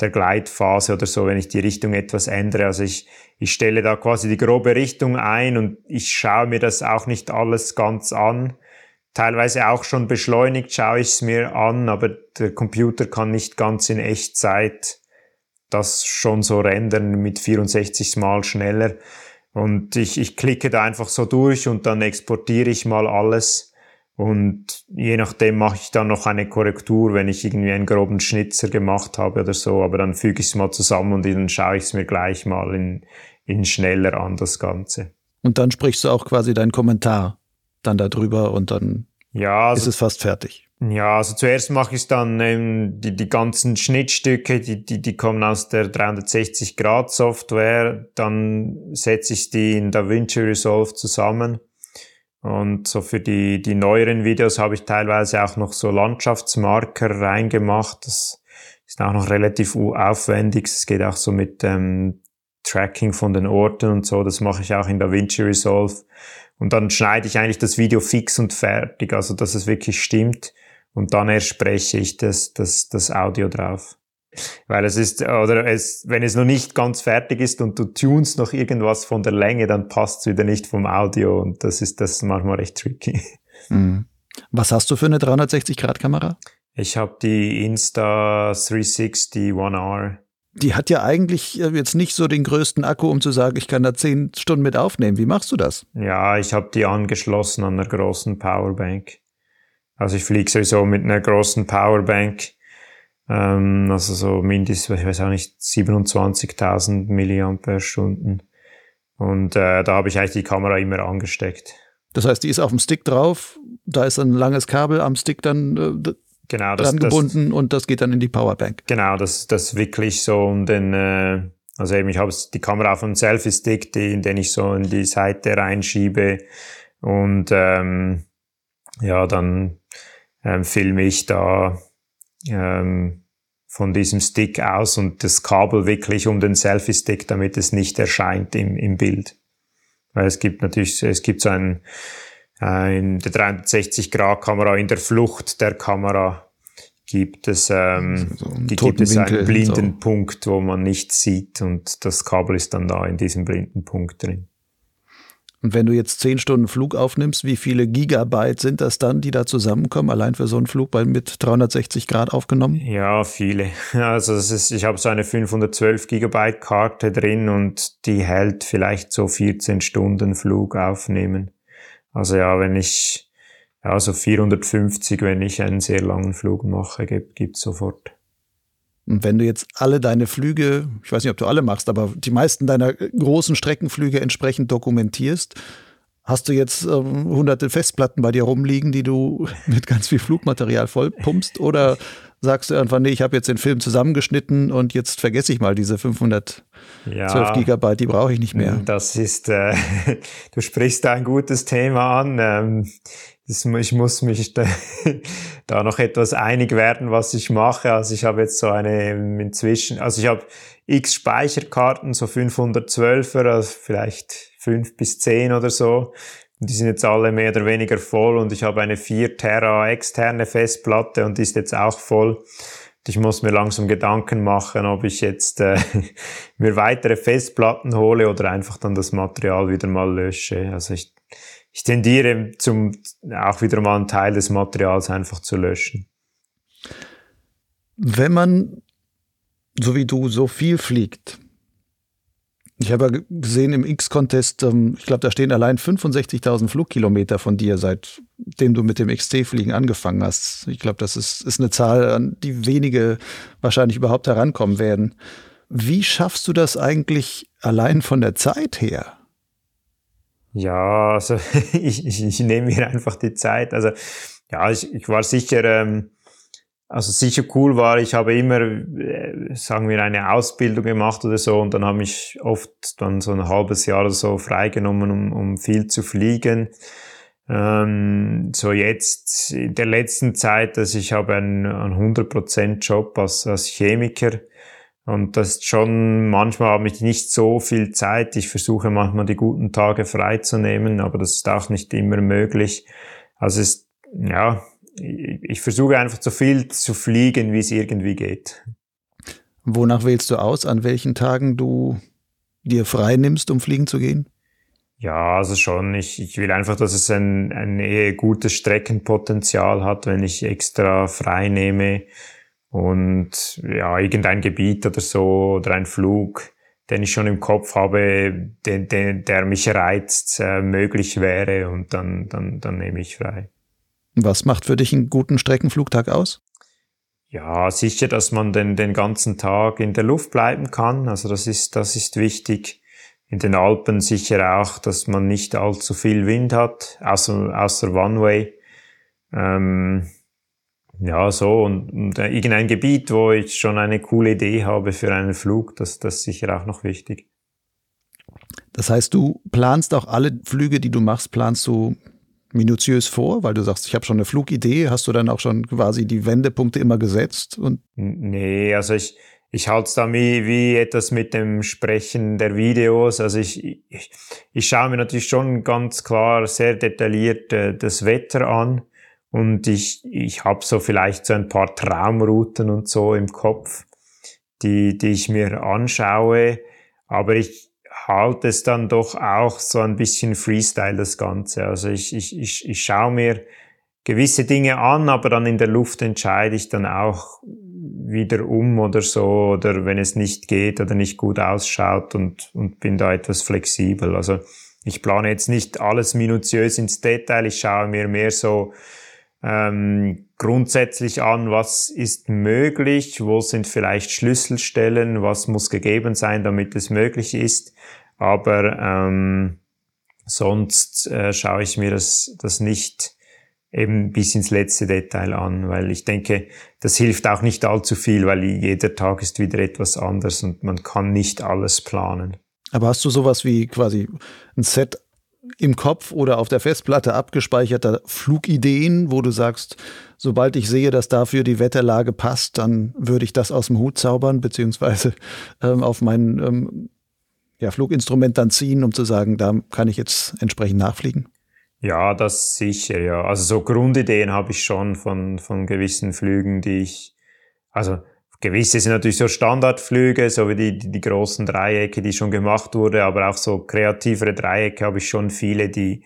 der Gleitphase oder so, wenn ich die Richtung etwas ändere. Also ich, ich stelle da quasi die grobe Richtung ein und ich schaue mir das auch nicht alles ganz an, teilweise auch schon beschleunigt, schaue ich es mir an, aber der Computer kann nicht ganz in Echtzeit das schon so rendern mit 64 mal schneller. Und ich, ich klicke da einfach so durch und dann exportiere ich mal alles. Und je nachdem mache ich dann noch eine Korrektur, wenn ich irgendwie einen groben Schnitzer gemacht habe oder so. Aber dann füge ich es mal zusammen und dann schaue ich es mir gleich mal in, in schneller an, das Ganze.
Und dann sprichst du auch quasi deinen Kommentar dann darüber und dann ja, also, ist es fast fertig?
Ja, also zuerst mache ich dann ähm, die, die ganzen Schnittstücke, die, die, die kommen aus der 360 Grad Software, dann setze ich die in DaVinci Resolve zusammen. Und so für die, die neueren Videos habe ich teilweise auch noch so Landschaftsmarker reingemacht. Das ist auch noch relativ aufwendig. Es geht auch so mit ähm, Tracking von den Orten und so. Das mache ich auch in DaVinci Resolve. Und dann schneide ich eigentlich das Video fix und fertig, also dass es wirklich stimmt. Und dann erst spreche ich das, das, das Audio drauf. Weil es ist, oder es, wenn es noch nicht ganz fertig ist und du tunst noch irgendwas von der Länge, dann passt es wieder nicht vom Audio und das ist das manchmal recht tricky.
Mhm. Was hast du für eine 360-Grad-Kamera?
Ich habe die Insta 360 One R.
Die hat ja eigentlich äh, jetzt nicht so den größten Akku, um zu sagen, ich kann da zehn Stunden mit aufnehmen. Wie machst du das?
Ja, ich habe die angeschlossen an einer großen Powerbank. Also ich fliege sowieso mit einer großen Powerbank. Ähm, also so mindestens, ich weiß auch nicht, 27.000 Milliampere-Stunden. Und äh, da habe ich eigentlich die Kamera immer angesteckt.
Das heißt, die ist auf dem Stick drauf, da ist ein langes Kabel am Stick dann äh, genau, das, dran gebunden das, und das geht dann in die Powerbank.
Genau, das, das wirklich so um den, äh, also eben, ich habe die Kamera auf einem Selfie-Stick, den, den ich so in die Seite reinschiebe und ähm, ja, dann ähm, filme ich da ähm, von diesem Stick aus und das Kabel wirklich um den Selfie-Stick, damit es nicht erscheint im, im Bild. Weil es gibt natürlich, es gibt so ein, äh, in der 360-Grad-Kamera, in der Flucht der Kamera gibt es, ähm, so ein gibt es einen blinden so. Punkt, wo man nichts sieht und das Kabel ist dann da in diesem blinden Punkt drin.
Und wenn du jetzt zehn Stunden Flug aufnimmst, wie viele Gigabyte sind das dann, die da zusammenkommen, allein für so einen Flug mit 360 Grad aufgenommen?
Ja, viele. Also ist, ich habe so eine 512 Gigabyte Karte drin und die hält vielleicht so 14 Stunden Flug aufnehmen. Also ja, wenn ich, ja, so 450, wenn ich einen sehr langen Flug mache, gibt es sofort.
Und wenn du jetzt alle deine Flüge, ich weiß nicht, ob du alle machst, aber die meisten deiner großen Streckenflüge entsprechend dokumentierst, hast du jetzt ähm, hunderte Festplatten bei dir rumliegen, die du mit ganz viel Flugmaterial vollpumpst? Oder sagst du irgendwann, nee, ich habe jetzt den Film zusammengeschnitten und jetzt vergesse ich mal diese 512 ja, Gigabyte, die brauche ich nicht mehr.
Das ist, äh, du sprichst da ein gutes Thema an. Ähm, ich muss mich da, da noch etwas einig werden, was ich mache. Also ich habe jetzt so eine inzwischen, also ich habe x Speicherkarten, so 512er, also vielleicht fünf bis zehn oder so. Und die sind jetzt alle mehr oder weniger voll und ich habe eine 4 Terra externe Festplatte und die ist jetzt auch voll. Und ich muss mir langsam Gedanken machen, ob ich jetzt äh, mir weitere Festplatten hole oder einfach dann das Material wieder mal lösche. Also ich ich tendiere zum, auch wieder mal einen Teil des Materials einfach zu löschen.
Wenn man, so wie du, so viel fliegt, ich habe gesehen im X-Contest, ähm, ich glaube, da stehen allein 65.000 Flugkilometer von dir, seitdem du mit dem XC-Fliegen angefangen hast. Ich glaube, das ist, ist eine Zahl, an die wenige wahrscheinlich überhaupt herankommen werden. Wie schaffst du das eigentlich allein von der Zeit her?
Ja, also ich, ich, ich nehme mir einfach die Zeit. Also ja, ich, ich war sicher, ähm, also sicher cool war, ich habe immer, äh, sagen wir, eine Ausbildung gemacht oder so und dann habe ich oft dann so ein halbes Jahr oder so freigenommen, um, um viel zu fliegen. Ähm, so jetzt in der letzten Zeit, also ich habe einen, einen 100% Job als, als Chemiker und das ist schon, manchmal habe ich nicht so viel Zeit. Ich versuche manchmal die guten Tage freizunehmen, aber das ist auch nicht immer möglich. Also es ist, ja, ich versuche einfach so viel zu fliegen, wie es irgendwie geht.
Wonach wählst du aus, an welchen Tagen du dir frei nimmst, um fliegen zu gehen?
Ja, also schon. Ich, ich will einfach, dass es ein, ein eher gutes Streckenpotenzial hat, wenn ich extra frei nehme und ja, irgendein Gebiet oder so oder ein Flug, den ich schon im Kopf habe, den, den, der mich reizt, äh, möglich wäre und dann, dann, dann nehme ich frei.
Was macht für dich einen guten Streckenflugtag aus?
Ja, sicher, dass man den, den ganzen Tag in der Luft bleiben kann. Also das ist, das ist wichtig. In den Alpen sicher auch, dass man nicht allzu viel Wind hat, außer, außer One-Way. Ähm, ja, so und, und äh, irgendein Gebiet, wo ich schon eine coole Idee habe für einen Flug, das, das ist sicher auch noch wichtig.
Das heißt, du planst auch alle Flüge, die du machst, planst du minutiös vor, weil du sagst, ich habe schon eine Flugidee. Hast du dann auch schon quasi die Wendepunkte immer gesetzt? Und
nee, also ich, ich halte es da wie, wie etwas mit dem Sprechen der Videos. Also ich, ich, ich schaue mir natürlich schon ganz klar sehr detailliert äh, das Wetter an und ich, ich habe so vielleicht so ein paar Traumrouten und so im Kopf, die, die ich mir anschaue. Aber ich halte es dann doch auch so ein bisschen Freestyle, das Ganze. Also ich, ich, ich, ich schaue mir gewisse Dinge an, aber dann in der Luft entscheide ich dann auch wieder um oder so, oder wenn es nicht geht oder nicht gut ausschaut und, und bin da etwas flexibel. Also ich plane jetzt nicht alles minutiös ins Detail, ich schaue mir mehr so ähm, grundsätzlich an, was ist möglich, wo sind vielleicht Schlüsselstellen, was muss gegeben sein, damit es möglich ist. Aber ähm, sonst äh, schaue ich mir das, das nicht eben bis ins letzte Detail an, weil ich denke, das hilft auch nicht allzu viel, weil jeder Tag ist wieder etwas anders und man kann nicht alles planen.
Aber hast du sowas wie quasi ein Set im Kopf oder auf der Festplatte abgespeicherter Flugideen, wo du sagst, sobald ich sehe, dass dafür die Wetterlage passt, dann würde ich das aus dem Hut zaubern, beziehungsweise ähm, auf mein ähm, ja, Fluginstrument dann ziehen, um zu sagen, da kann ich jetzt entsprechend nachfliegen?
Ja, das sicher, ja. Also so Grundideen habe ich schon von, von gewissen Flügen, die ich, also Gewisse sind natürlich so Standardflüge, so wie die, die, die großen Dreiecke, die schon gemacht wurde, aber auch so kreativere Dreiecke habe ich schon viele, die,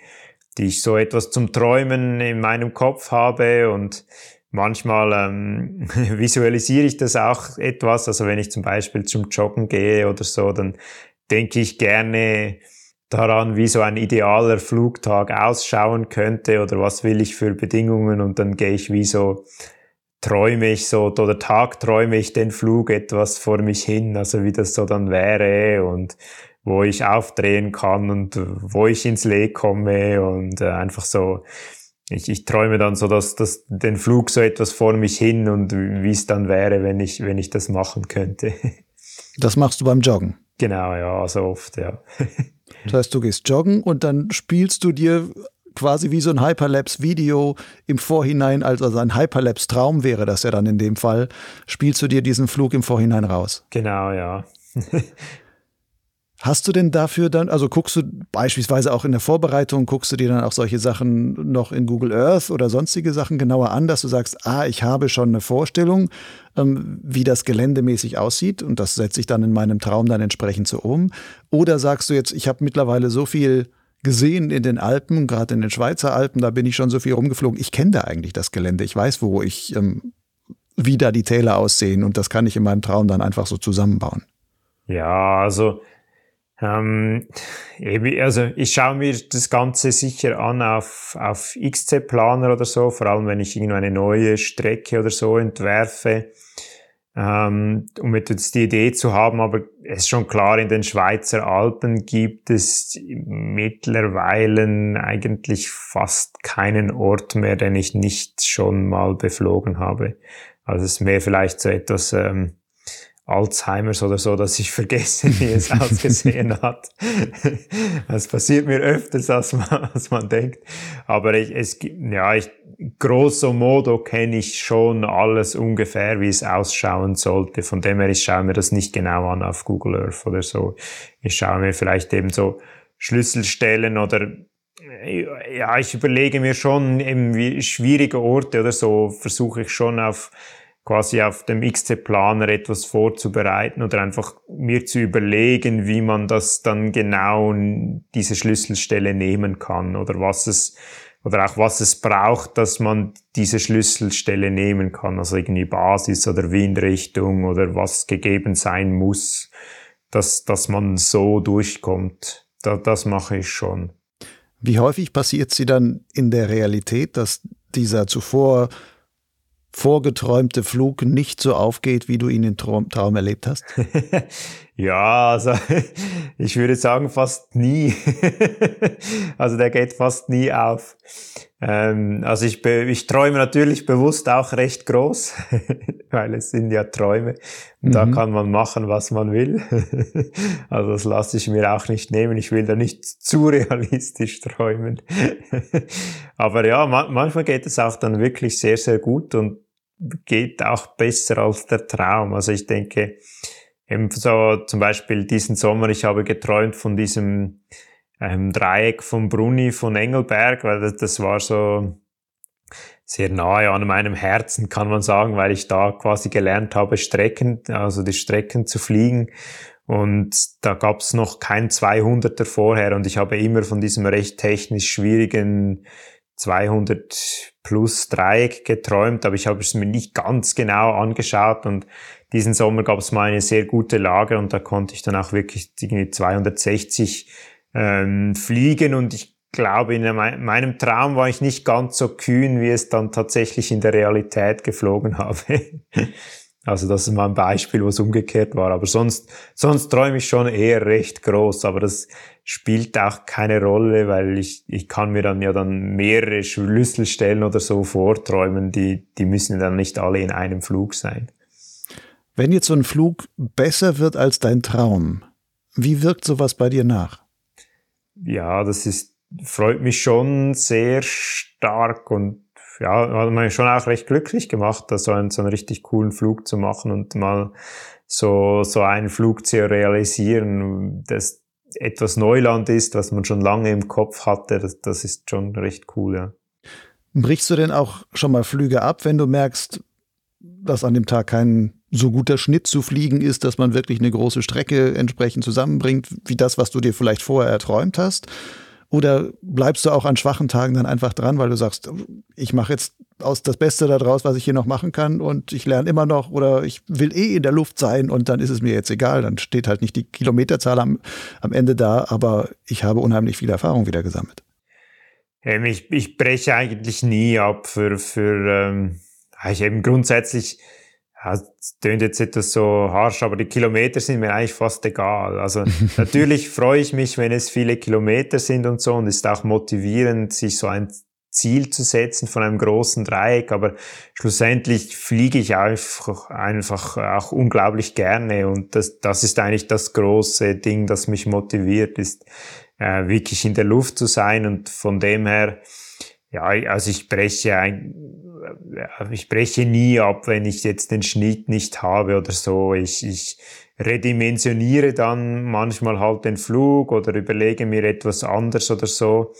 die ich so etwas zum Träumen in meinem Kopf habe und manchmal ähm, visualisiere ich das auch etwas. Also wenn ich zum Beispiel zum Joggen gehe oder so, dann denke ich gerne daran, wie so ein idealer Flugtag ausschauen könnte oder was will ich für Bedingungen und dann gehe ich wie so träume ich so, oder Tag träume ich den Flug etwas vor mich hin, also wie das so dann wäre und wo ich aufdrehen kann und wo ich ins Lee komme und äh, einfach so, ich, ich träume dann so, dass, dass den Flug so etwas vor mich hin und wie es dann wäre, wenn ich, wenn ich das machen könnte.
Das machst du beim Joggen?
Genau, ja, so oft, ja.
Das heißt, du gehst joggen und dann spielst du dir quasi wie so ein Hyperlapse-Video im Vorhinein, also ein Hyperlapse-Traum wäre das ja dann in dem Fall, spielst du dir diesen Flug im Vorhinein raus.
Genau, ja.
Hast du denn dafür dann, also guckst du beispielsweise auch in der Vorbereitung, guckst du dir dann auch solche Sachen noch in Google Earth oder sonstige Sachen genauer an, dass du sagst, ah, ich habe schon eine Vorstellung, ähm, wie das geländemäßig aussieht und das setze ich dann in meinem Traum dann entsprechend so um? Oder sagst du jetzt, ich habe mittlerweile so viel gesehen in den Alpen, gerade in den Schweizer Alpen, da bin ich schon so viel rumgeflogen. Ich kenne da eigentlich das Gelände. Ich weiß, wo ich, ähm, wie da die Täler aussehen und das kann ich in meinem Traum dann einfach so zusammenbauen.
Ja, also, ähm, also ich schaue mir das Ganze sicher an auf, auf XC-Planer oder so, vor allem wenn ich irgendwo eine neue Strecke oder so entwerfe ähm, um jetzt die Idee zu haben, aber es ist schon klar, in den Schweizer Alpen gibt es mittlerweile eigentlich fast keinen Ort mehr, den ich nicht schon mal beflogen habe. Also es ist mehr vielleicht so etwas ähm, Alzheimers oder so, dass ich vergesse, wie es ausgesehen hat. Das passiert mir öfters, als man, als man denkt. Aber ich, es, ja, ich, grosso modo kenne ich schon alles ungefähr, wie es ausschauen sollte. Von dem her, ich schaue mir das nicht genau an auf Google Earth oder so. Ich schaue mir vielleicht eben so Schlüsselstellen oder ja, ich überlege mir schon eben wie schwierige Orte oder so, versuche ich schon auf quasi auf dem XC-Planer etwas vorzubereiten oder einfach mir zu überlegen, wie man das dann genau diese Schlüsselstelle nehmen kann oder was es oder auch was es braucht, dass man diese Schlüsselstelle nehmen kann, also irgendwie Basis oder Windrichtung oder was gegeben sein muss, dass, dass man so durchkommt. Da, das mache ich schon.
Wie häufig passiert sie dann in der Realität, dass dieser zuvor vorgeträumte Flug nicht so aufgeht, wie du ihn im Traum, Traum erlebt hast?
ja, also ich würde sagen fast nie. also der geht fast nie auf. Ähm, also ich, ich träume natürlich bewusst auch recht groß, weil es sind ja Träume. Und mhm. da kann man machen, was man will. also das lasse ich mir auch nicht nehmen. Ich will da nicht zu realistisch träumen. Aber ja, manchmal geht es auch dann wirklich sehr, sehr gut und geht auch besser als der Traum. Also ich denke, eben so zum Beispiel diesen Sommer, ich habe geträumt von diesem ähm, Dreieck von Bruni von Engelberg, weil das, das war so sehr nahe an meinem Herzen, kann man sagen, weil ich da quasi gelernt habe, Strecken, also die Strecken zu fliegen. Und da gab es noch kein 200er vorher und ich habe immer von diesem recht technisch schwierigen 200 plus Dreieck geträumt, aber ich habe es mir nicht ganz genau angeschaut und diesen Sommer gab es mal eine sehr gute Lage und da konnte ich dann auch wirklich irgendwie 260 ähm, fliegen und ich glaube, in meinem Traum war ich nicht ganz so kühn, wie es dann tatsächlich in der Realität geflogen habe. also das ist mal ein Beispiel, wo es umgekehrt war. Aber sonst, sonst träume ich schon eher recht groß. Aber das spielt auch keine Rolle, weil ich, ich kann mir dann ja dann mehrere Schlüsselstellen oder so vorträumen, die, die müssen dann nicht alle in einem Flug sein.
Wenn jetzt so ein Flug besser wird als dein Traum, wie wirkt sowas bei dir nach?
Ja, das ist, freut mich schon sehr stark und ja, hat mich schon auch recht glücklich gemacht, da so einen, so einen richtig coolen Flug zu machen und mal so, so einen Flug zu realisieren, das etwas Neuland ist, was man schon lange im Kopf hatte, das, das ist schon recht cool, ja.
Brichst du denn auch schon mal Flüge ab, wenn du merkst, dass an dem Tag kein so guter Schnitt zu fliegen ist, dass man wirklich eine große Strecke entsprechend zusammenbringt, wie das, was du dir vielleicht vorher erträumt hast? Oder bleibst du auch an schwachen Tagen dann einfach dran, weil du sagst, ich mache jetzt aus das Beste daraus, was ich hier noch machen kann und ich lerne immer noch oder ich will eh in der Luft sein und dann ist es mir jetzt egal, dann steht halt nicht die Kilometerzahl am, am Ende da, aber ich habe unheimlich viel Erfahrung wieder gesammelt.
Ähm, ich, ich breche eigentlich nie ab für, für ähm, ich eben grundsätzlich es klingt jetzt etwas so harsch, aber die Kilometer sind mir eigentlich fast egal. Also natürlich freue ich mich, wenn es viele Kilometer sind und so und es ist auch motivierend, sich so ein Ziel zu setzen von einem großen Dreieck, aber schlussendlich fliege ich einfach, einfach auch unglaublich gerne und das, das ist eigentlich das große Ding, das mich motiviert, ist äh, wirklich in der Luft zu sein und von dem her, ja, also ich breche ein, ich breche nie ab, wenn ich jetzt den Schnitt nicht habe oder so. Ich, ich redimensioniere dann manchmal halt den Flug oder überlege mir etwas anders oder so.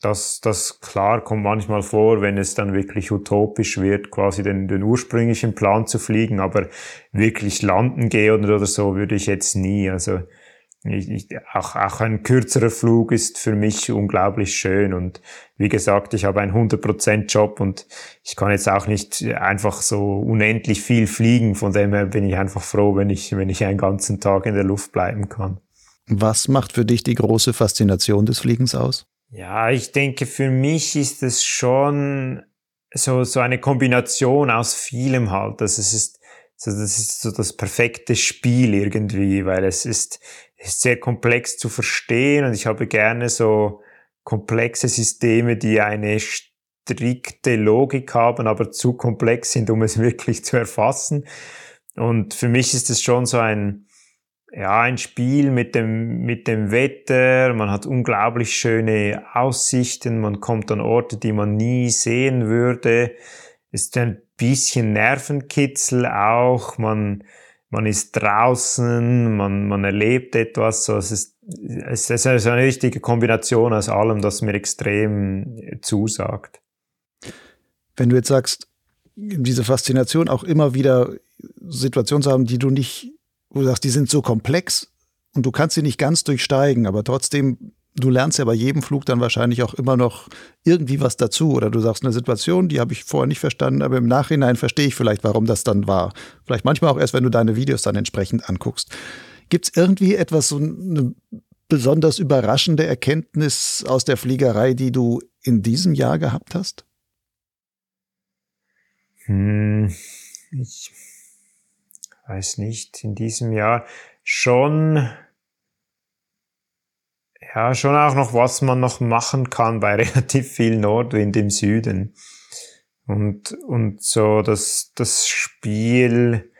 Das, das klar kommt manchmal vor, wenn es dann wirklich utopisch wird, quasi den, den ursprünglichen Plan zu fliegen, aber wirklich landen gehen oder, oder so würde ich jetzt nie. Also ich, ich, auch, auch ein kürzerer Flug ist für mich unglaublich schön und wie gesagt, ich habe einen 100% Job und ich kann jetzt auch nicht einfach so unendlich viel fliegen, von dem her bin ich einfach froh, wenn ich, wenn ich einen ganzen Tag in der Luft bleiben kann.
Was macht für dich die große Faszination des Fliegens aus?
Ja, ich denke, für mich ist es schon so, so eine Kombination aus vielem halt. Also es ist, so, das ist so das perfekte Spiel irgendwie, weil es ist, ist sehr komplex zu verstehen und ich habe gerne so komplexe Systeme, die eine strikte Logik haben, aber zu komplex sind, um es wirklich zu erfassen. Und für mich ist es schon so ein, ja, ein Spiel mit dem, mit dem Wetter. Man hat unglaublich schöne Aussichten. Man kommt an Orte, die man nie sehen würde. Ist ein bisschen Nervenkitzel auch. Man, man ist draußen, man, man erlebt etwas. So, es, ist, es ist eine richtige Kombination aus allem, das mir extrem zusagt.
Wenn du jetzt sagst, diese Faszination auch immer wieder Situationen zu haben, die du nicht, wo du sagst, die sind so komplex und du kannst sie nicht ganz durchsteigen, aber trotzdem du lernst ja bei jedem Flug dann wahrscheinlich auch immer noch irgendwie was dazu. Oder du sagst eine Situation, die habe ich vorher nicht verstanden, aber im Nachhinein verstehe ich vielleicht, warum das dann war. Vielleicht manchmal auch erst, wenn du deine Videos dann entsprechend anguckst. Gibt es irgendwie etwas, so eine besonders überraschende Erkenntnis aus der Fliegerei, die du in diesem Jahr gehabt hast?
Hm, ich weiß nicht. In diesem Jahr schon ja, schon auch noch, was man noch machen kann bei relativ viel Nordwind im Süden. Und, und so das, das Spiel,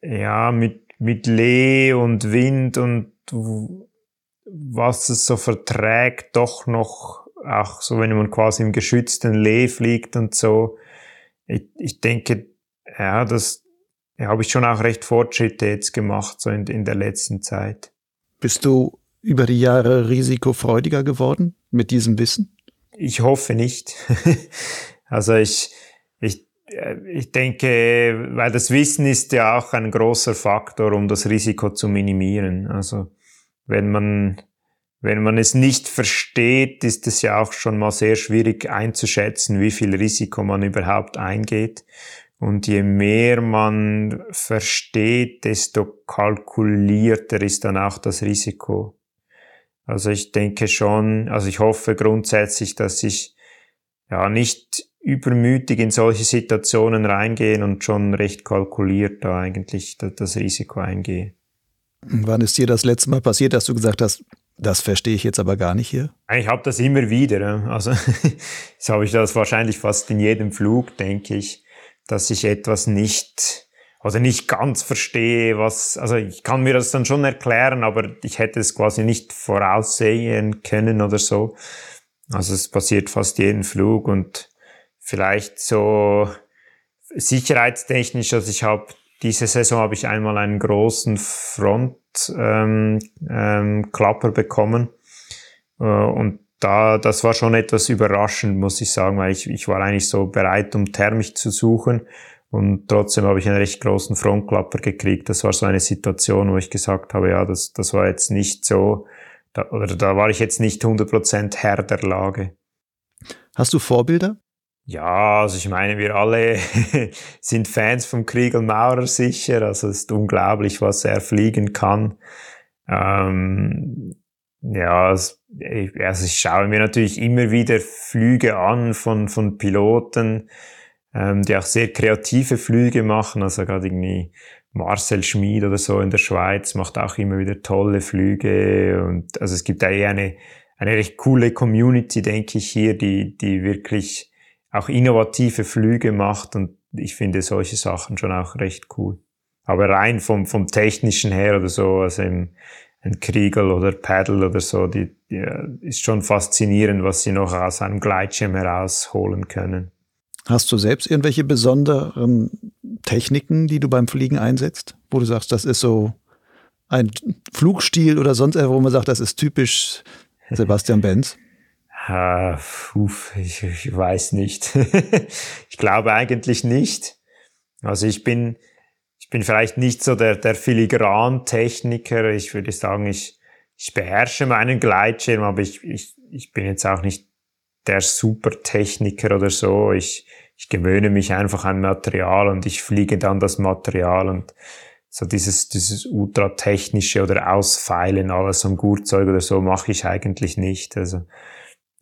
ja, mit, mit Lee und Wind und was es so verträgt, doch noch, auch so, wenn man quasi im geschützten Lee fliegt und so. Ich, ich denke, ja, das ja, habe ich schon auch recht Fortschritte jetzt gemacht, so in, in der letzten Zeit.
Bist du über die Jahre risikofreudiger geworden mit diesem Wissen?
Ich hoffe nicht. Also ich, ich, äh, ich denke, weil das Wissen ist ja auch ein großer Faktor, um das Risiko zu minimieren. Also wenn man, wenn man es nicht versteht, ist es ja auch schon mal sehr schwierig einzuschätzen, wie viel Risiko man überhaupt eingeht. Und je mehr man versteht, desto kalkulierter ist dann auch das Risiko. Also ich denke schon, also ich hoffe grundsätzlich, dass ich ja nicht übermütig in solche Situationen reingehen und schon recht kalkuliert da eigentlich das Risiko eingehe.
Wann ist dir das letzte Mal passiert, dass du gesagt hast, das verstehe ich jetzt aber gar nicht hier?
Ich habe das immer wieder. Also jetzt habe ich das wahrscheinlich fast in jedem Flug, denke ich, dass ich etwas nicht oder nicht ganz verstehe, was, also ich kann mir das dann schon erklären, aber ich hätte es quasi nicht voraussehen können oder so. Also es passiert fast jeden Flug und vielleicht so sicherheitstechnisch, also ich habe diese Saison habe ich einmal einen großen Frontklapper ähm, ähm, bekommen äh, und da, das war schon etwas überraschend, muss ich sagen, weil ich, ich war eigentlich so bereit, um thermisch zu suchen und trotzdem habe ich einen recht großen Frontklapper gekriegt. Das war so eine Situation, wo ich gesagt habe, ja, das, das war jetzt nicht so, da, oder da war ich jetzt nicht 100% Herr der Lage.
Hast du Vorbilder?
Ja, also ich meine, wir alle sind Fans vom Kriegel Maurer sicher. Also es ist unglaublich, was er fliegen kann. Ähm, ja, also ich schaue mir natürlich immer wieder Flüge an von, von Piloten, ähm, die auch sehr kreative Flüge machen. Also gerade irgendwie Marcel Schmid oder so in der Schweiz macht auch immer wieder tolle Flüge. Und also es gibt da eher eine, eine recht coole Community, denke ich, hier, die, die wirklich auch innovative Flüge macht und ich finde solche Sachen schon auch recht cool. Aber rein vom, vom technischen her oder so, also im, ein Kriegel oder Paddle oder so, die, die ist schon faszinierend, was sie noch aus einem Gleitschirm herausholen können.
Hast du selbst irgendwelche besonderen Techniken, die du beim Fliegen einsetzt, wo du sagst, das ist so ein Flugstil oder sonst etwas, wo man sagt, das ist typisch Sebastian Benz?
Uh, uff, ich, ich weiß nicht. ich glaube eigentlich nicht. Also ich bin, ich bin vielleicht nicht so der, der Filigran-Techniker. Ich würde sagen, ich, ich beherrsche meinen Gleitschirm, aber ich, ich, ich bin jetzt auch nicht der Supertechniker oder so. Ich, ich gewöhne mich einfach an Material und ich fliege dann das Material und so dieses, dieses ultratechnische oder Ausfeilen alles am Gurtzeug oder so mache ich eigentlich nicht. Also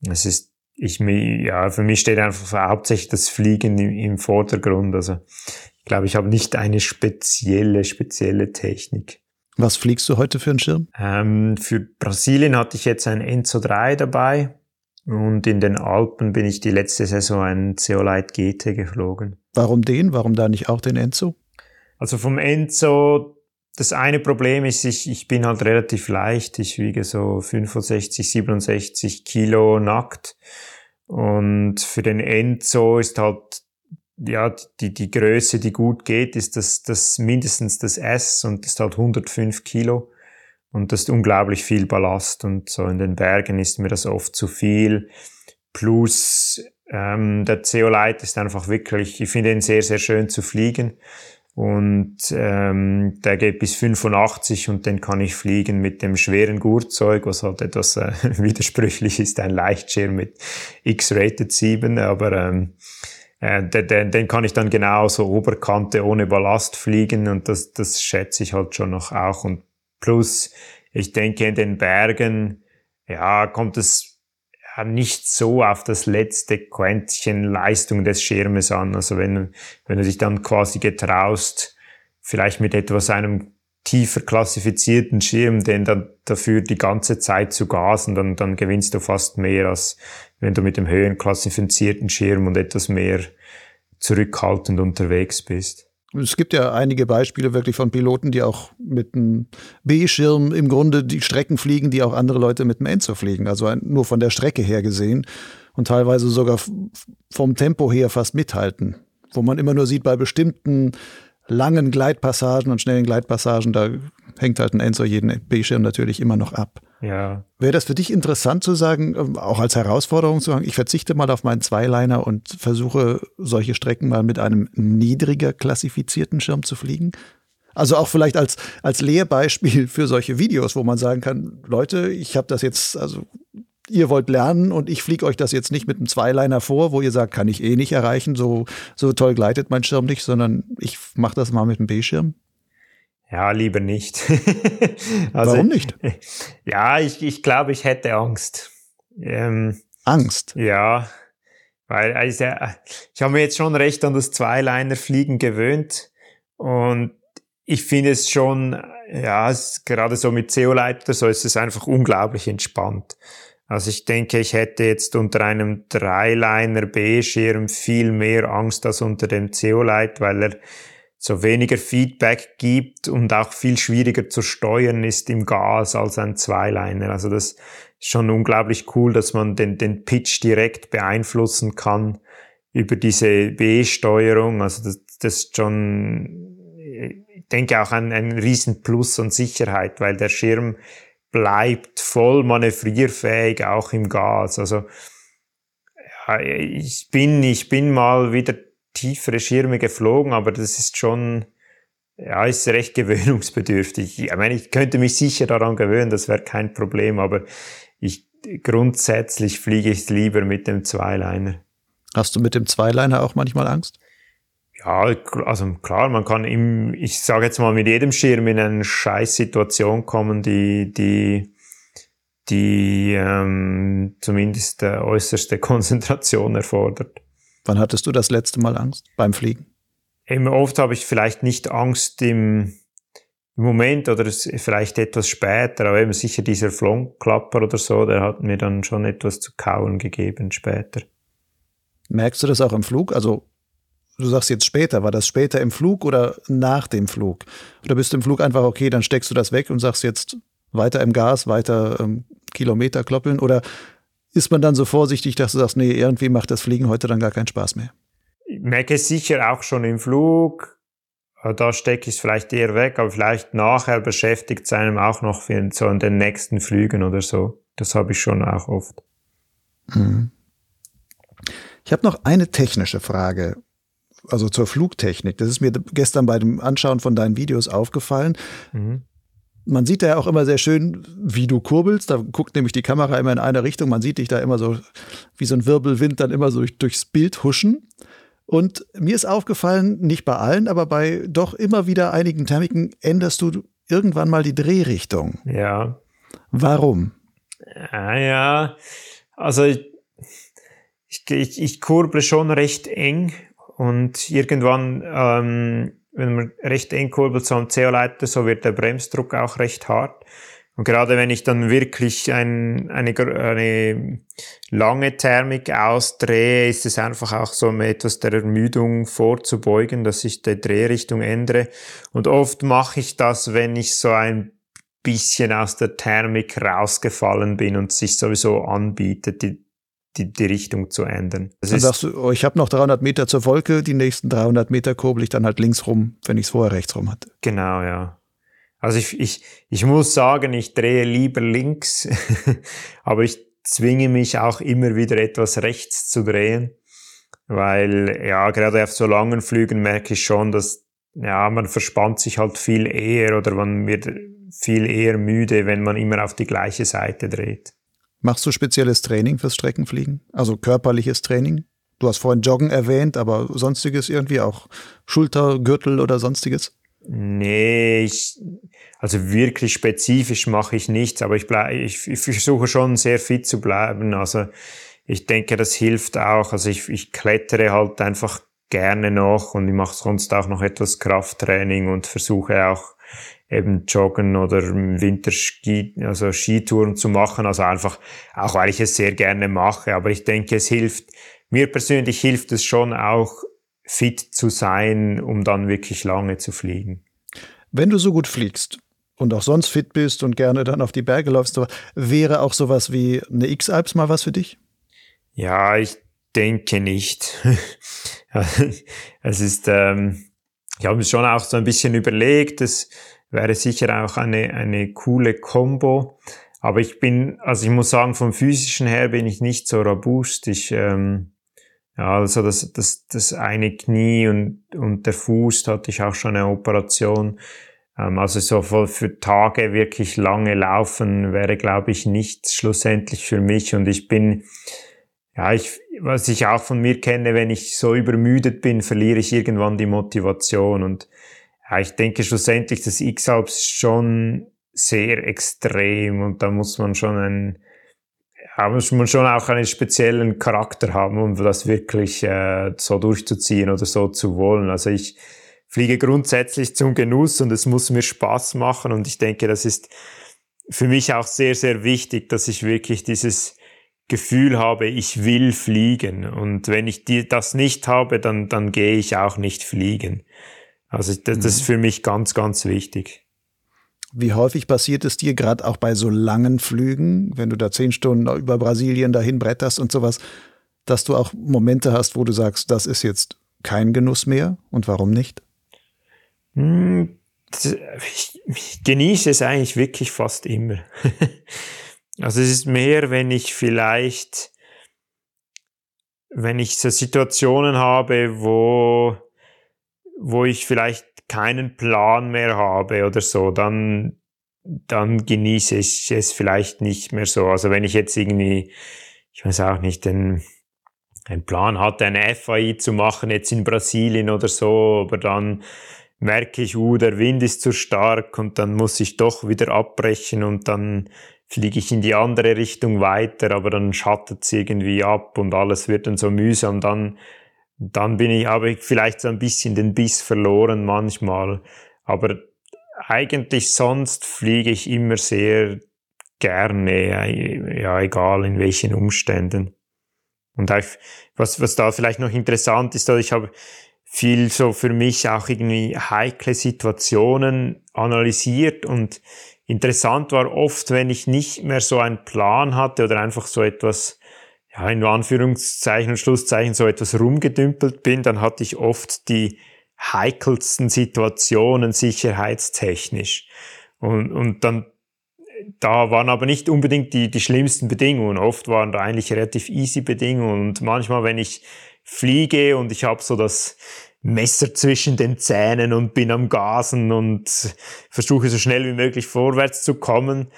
es ist, ich, ja, für mich steht einfach hauptsächlich das Fliegen im, im Vordergrund. Also ich glaube, ich habe nicht eine spezielle, spezielle Technik.
Was fliegst du heute für einen Schirm?
Ähm, für Brasilien hatte ich jetzt ein Enzo 3 dabei und in den Alpen bin ich die letzte Saison ein Zeolite GT geflogen.
Warum den? Warum da nicht auch den Enzo?
Also vom Enzo das eine Problem ist, ich, ich bin halt relativ leicht. Ich wiege so 65, 67 Kilo nackt. Und für den Enzo ist halt, ja, die, die Größe, die gut geht, ist das, das mindestens das S und das ist halt 105 Kilo. Und das ist unglaublich viel Ballast. Und so in den Bergen ist mir das oft zu viel. Plus, ähm, der Zeolite ist einfach wirklich, ich finde ihn sehr, sehr schön zu fliegen. Und ähm, der geht bis 85 und den kann ich fliegen mit dem schweren Gurtzeug, was halt etwas äh, widersprüchlich ist, ein Leichtschirm mit X-Rated 7, aber ähm, äh, den, den kann ich dann genauso Oberkante ohne Ballast fliegen und das, das schätze ich halt schon noch auch. Und plus, ich denke, in den Bergen, ja, kommt es nicht so auf das letzte Quäntchen Leistung des Schirmes an. Also wenn, wenn du dich dann quasi getraust, vielleicht mit etwas einem tiefer klassifizierten Schirm, den dann dafür die ganze Zeit zu gasen, dann, dann gewinnst du fast mehr, als wenn du mit dem höheren klassifizierten Schirm und etwas mehr zurückhaltend unterwegs bist.
Es gibt ja einige Beispiele wirklich von Piloten, die auch mit einem B-Schirm im Grunde die Strecken fliegen, die auch andere Leute mit einem Enzo fliegen. Also nur von der Strecke her gesehen und teilweise sogar vom Tempo her fast mithalten. Wo man immer nur sieht, bei bestimmten langen Gleitpassagen und schnellen Gleitpassagen, da hängt halt ein Enzo jeden B-Schirm natürlich immer noch ab.
Ja.
Wäre das für dich interessant zu sagen, ähm, auch als Herausforderung zu sagen, ich verzichte mal auf meinen Zweiliner und versuche solche Strecken mal mit einem niedriger klassifizierten Schirm zu fliegen? Also auch vielleicht als, als Lehrbeispiel für solche Videos, wo man sagen kann, Leute, ich habe das jetzt, also ihr wollt lernen und ich fliege euch das jetzt nicht mit einem Zweiliner vor, wo ihr sagt, kann ich eh nicht erreichen, so, so toll gleitet mein Schirm nicht, sondern ich mache das mal mit einem B-Schirm?
Ja, lieber nicht.
also, Warum nicht?
Ja, ich, ich glaube, ich hätte Angst.
Ähm, Angst?
Ja, weil also, ich habe mir jetzt schon recht an das Zweiliner-Fliegen gewöhnt und ich finde es schon, ja, es, gerade so mit CO-Leiter, so ist es einfach unglaublich entspannt. Also ich denke, ich hätte jetzt unter einem Dreiliner B-Schirm viel mehr Angst als unter dem CO-Light, weil er so weniger Feedback gibt und auch viel schwieriger zu steuern ist im Gas als ein Zweiliner. Also das ist schon unglaublich cool, dass man den, den Pitch direkt beeinflussen kann über diese B-Steuerung. Also das, das ist schon, ich denke auch ein, ein Riesenplus an Sicherheit, weil der Schirm bleibt voll manövrierfähig, auch im Gas. Also ja, ich bin, ich bin mal wieder tiefere Schirme geflogen, aber das ist schon, ja, ist recht gewöhnungsbedürftig. Ich meine, ich könnte mich sicher daran gewöhnen, das wäre kein Problem, aber ich, grundsätzlich fliege ich lieber mit dem Zweiliner.
Hast du mit dem Zweiliner auch manchmal Angst?
Ja, also klar, man kann im, ich sage jetzt mal, mit jedem Schirm in eine Scheißsituation kommen, die, die, die ähm, zumindest äh, äußerste Konzentration erfordert.
Wann hattest du das letzte Mal Angst beim Fliegen?
Eben oft habe ich vielleicht nicht Angst im, im Moment oder vielleicht etwas später, aber eben sicher dieser Flonklapper oder so, der hat mir dann schon etwas zu kauen gegeben später.
Merkst du das auch im Flug? Also du sagst jetzt später, war das später im Flug oder nach dem Flug? Oder bist du im Flug einfach, okay, dann steckst du das weg und sagst jetzt weiter im Gas, weiter ähm, Kilometer kloppeln? Oder ist man dann so vorsichtig, dass du sagst, nee, irgendwie macht das Fliegen heute dann gar keinen Spaß mehr?
Ich merke es sicher auch schon im Flug. Da stecke ich es vielleicht eher weg, aber vielleicht nachher beschäftigt es einem auch noch für so in den nächsten Flügen oder so. Das habe ich schon auch oft.
Mhm. Ich habe noch eine technische Frage also zur Flugtechnik. Das ist mir gestern bei dem Anschauen von deinen Videos aufgefallen. Mhm. Man sieht da ja auch immer sehr schön, wie du kurbelst. Da guckt nämlich die Kamera immer in eine Richtung. Man sieht dich da immer so wie so ein Wirbelwind dann immer so durch, durchs Bild huschen. Und mir ist aufgefallen, nicht bei allen, aber bei doch immer wieder einigen Thermiken änderst du irgendwann mal die Drehrichtung.
Ja.
Warum?
Ja, ja. also ich, ich, ich kurble schon recht eng und irgendwann, ähm, wenn man recht eng kurbelt, so am CO-Leiter, so wird der Bremsdruck auch recht hart. Und gerade wenn ich dann wirklich ein, eine, eine lange Thermik ausdrehe, ist es einfach auch so um etwas der Ermüdung vorzubeugen, dass ich die Drehrichtung ändere. Und oft mache ich das, wenn ich so ein bisschen aus der Thermik rausgefallen bin und sich sowieso anbietet, die die, die Richtung zu ändern.
Das dann sagst du, oh, ich habe noch 300 Meter zur Wolke, die nächsten 300 Meter kurbel ich dann halt links rum, wenn ich es vorher rechts rum hatte.
Genau, ja. Also ich, ich, ich muss sagen, ich drehe lieber links, aber ich zwinge mich auch immer wieder etwas rechts zu drehen, weil ja, gerade auf so langen Flügen merke ich schon, dass ja, man verspannt sich halt viel eher oder man wird viel eher müde, wenn man immer auf die gleiche Seite dreht.
Machst du spezielles Training fürs Streckenfliegen? Also körperliches Training? Du hast vorhin Joggen erwähnt, aber sonstiges irgendwie auch Schulter, Gürtel oder sonstiges?
Nee, ich, also wirklich spezifisch mache ich nichts, aber ich, bleib, ich, ich versuche schon sehr fit zu bleiben. Also ich denke, das hilft auch. Also ich, ich klettere halt einfach gerne noch und ich mache sonst auch noch etwas Krafttraining und versuche auch eben joggen oder im Winter Ski, also Skitouren zu machen. Also einfach, auch weil ich es sehr gerne mache. Aber ich denke, es hilft, mir persönlich hilft es schon auch, fit zu sein, um dann wirklich lange zu fliegen.
Wenn du so gut fliegst und auch sonst fit bist und gerne dann auf die Berge läufst, wäre auch sowas wie eine X-Alps mal was für dich?
Ja, ich denke nicht. es ist, ähm, ich habe mir schon auch so ein bisschen überlegt, es wäre sicher auch eine, eine coole Combo. Aber ich bin, also ich muss sagen, vom physischen her bin ich nicht so robust. Ich, ähm, ja, also das, das, das eine Knie und, und der Fuß hatte ich auch schon eine Operation. Ähm, also so für Tage wirklich lange laufen wäre, glaube ich, nicht schlussendlich für mich. Und ich bin, ja, ich, was ich auch von mir kenne, wenn ich so übermüdet bin, verliere ich irgendwann die Motivation. Und ja, ich denke schlussendlich, das X-Alps ist schon sehr extrem und da muss man schon einen, ja, muss man schon auch einen speziellen Charakter haben, um das wirklich äh, so durchzuziehen oder so zu wollen. Also ich fliege grundsätzlich zum Genuss und es muss mir Spaß machen und ich denke, das ist für mich auch sehr, sehr wichtig, dass ich wirklich dieses Gefühl habe, ich will fliegen. Und wenn ich die, das nicht habe, dann, dann gehe ich auch nicht fliegen. Also das, das ist mhm. für mich ganz, ganz wichtig.
Wie häufig passiert es dir gerade auch bei so langen Flügen, wenn du da zehn Stunden über Brasilien dahin bretterst und sowas, dass du auch Momente hast, wo du sagst, das ist jetzt kein Genuss mehr und warum nicht?
Hm, ich, ich genieße es eigentlich wirklich fast immer. also es ist mehr, wenn ich vielleicht, wenn ich so Situationen habe, wo, wo ich vielleicht keinen Plan mehr habe oder so, dann, dann genieße ich es vielleicht nicht mehr so. Also wenn ich jetzt irgendwie, ich weiß auch nicht, den, einen Plan hatte, eine FAI zu machen, jetzt in Brasilien oder so, aber dann merke ich, uh, der Wind ist zu stark und dann muss ich doch wieder abbrechen und dann fliege ich in die andere Richtung weiter, aber dann schattet es irgendwie ab und alles wird dann so mühsam, dann dann bin ich, habe ich vielleicht so ein bisschen den Biss verloren manchmal. Aber eigentlich sonst fliege ich immer sehr gerne, ja, egal in welchen Umständen. Und was, was da vielleicht noch interessant ist, ich habe viel so für mich auch irgendwie heikle Situationen analysiert und interessant war oft, wenn ich nicht mehr so einen Plan hatte oder einfach so etwas ja, in Anführungszeichen und Schlusszeichen so etwas rumgedümpelt bin, dann hatte ich oft die heikelsten Situationen sicherheitstechnisch. Und, und dann, da waren aber nicht unbedingt die, die schlimmsten Bedingungen. Oft waren da eigentlich relativ easy Bedingungen. Und manchmal, wenn ich fliege und ich habe so das Messer zwischen den Zähnen und bin am Gasen und versuche so schnell wie möglich vorwärts zu kommen,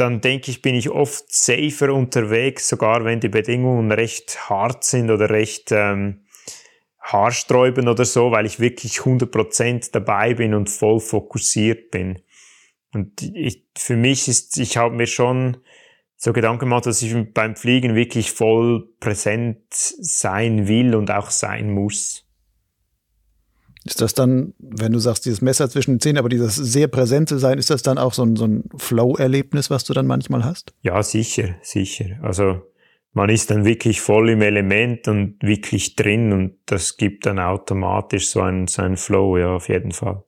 dann denke ich, bin ich oft safer unterwegs, sogar wenn die Bedingungen recht hart sind oder recht ähm, haarsträubend oder so, weil ich wirklich 100% dabei bin und voll fokussiert bin. Und ich, für mich ist, ich habe mir schon so Gedanken gemacht, dass ich beim Fliegen wirklich voll präsent sein will und auch sein muss.
Ist das dann, wenn du sagst, dieses Messer zwischen den Zähnen, aber dieses sehr präsente Sein, ist das dann auch so ein, so ein Flow-Erlebnis, was du dann manchmal hast?
Ja, sicher, sicher. Also man ist dann wirklich voll im Element und wirklich drin und das gibt dann automatisch so einen, so einen Flow, ja, auf jeden Fall.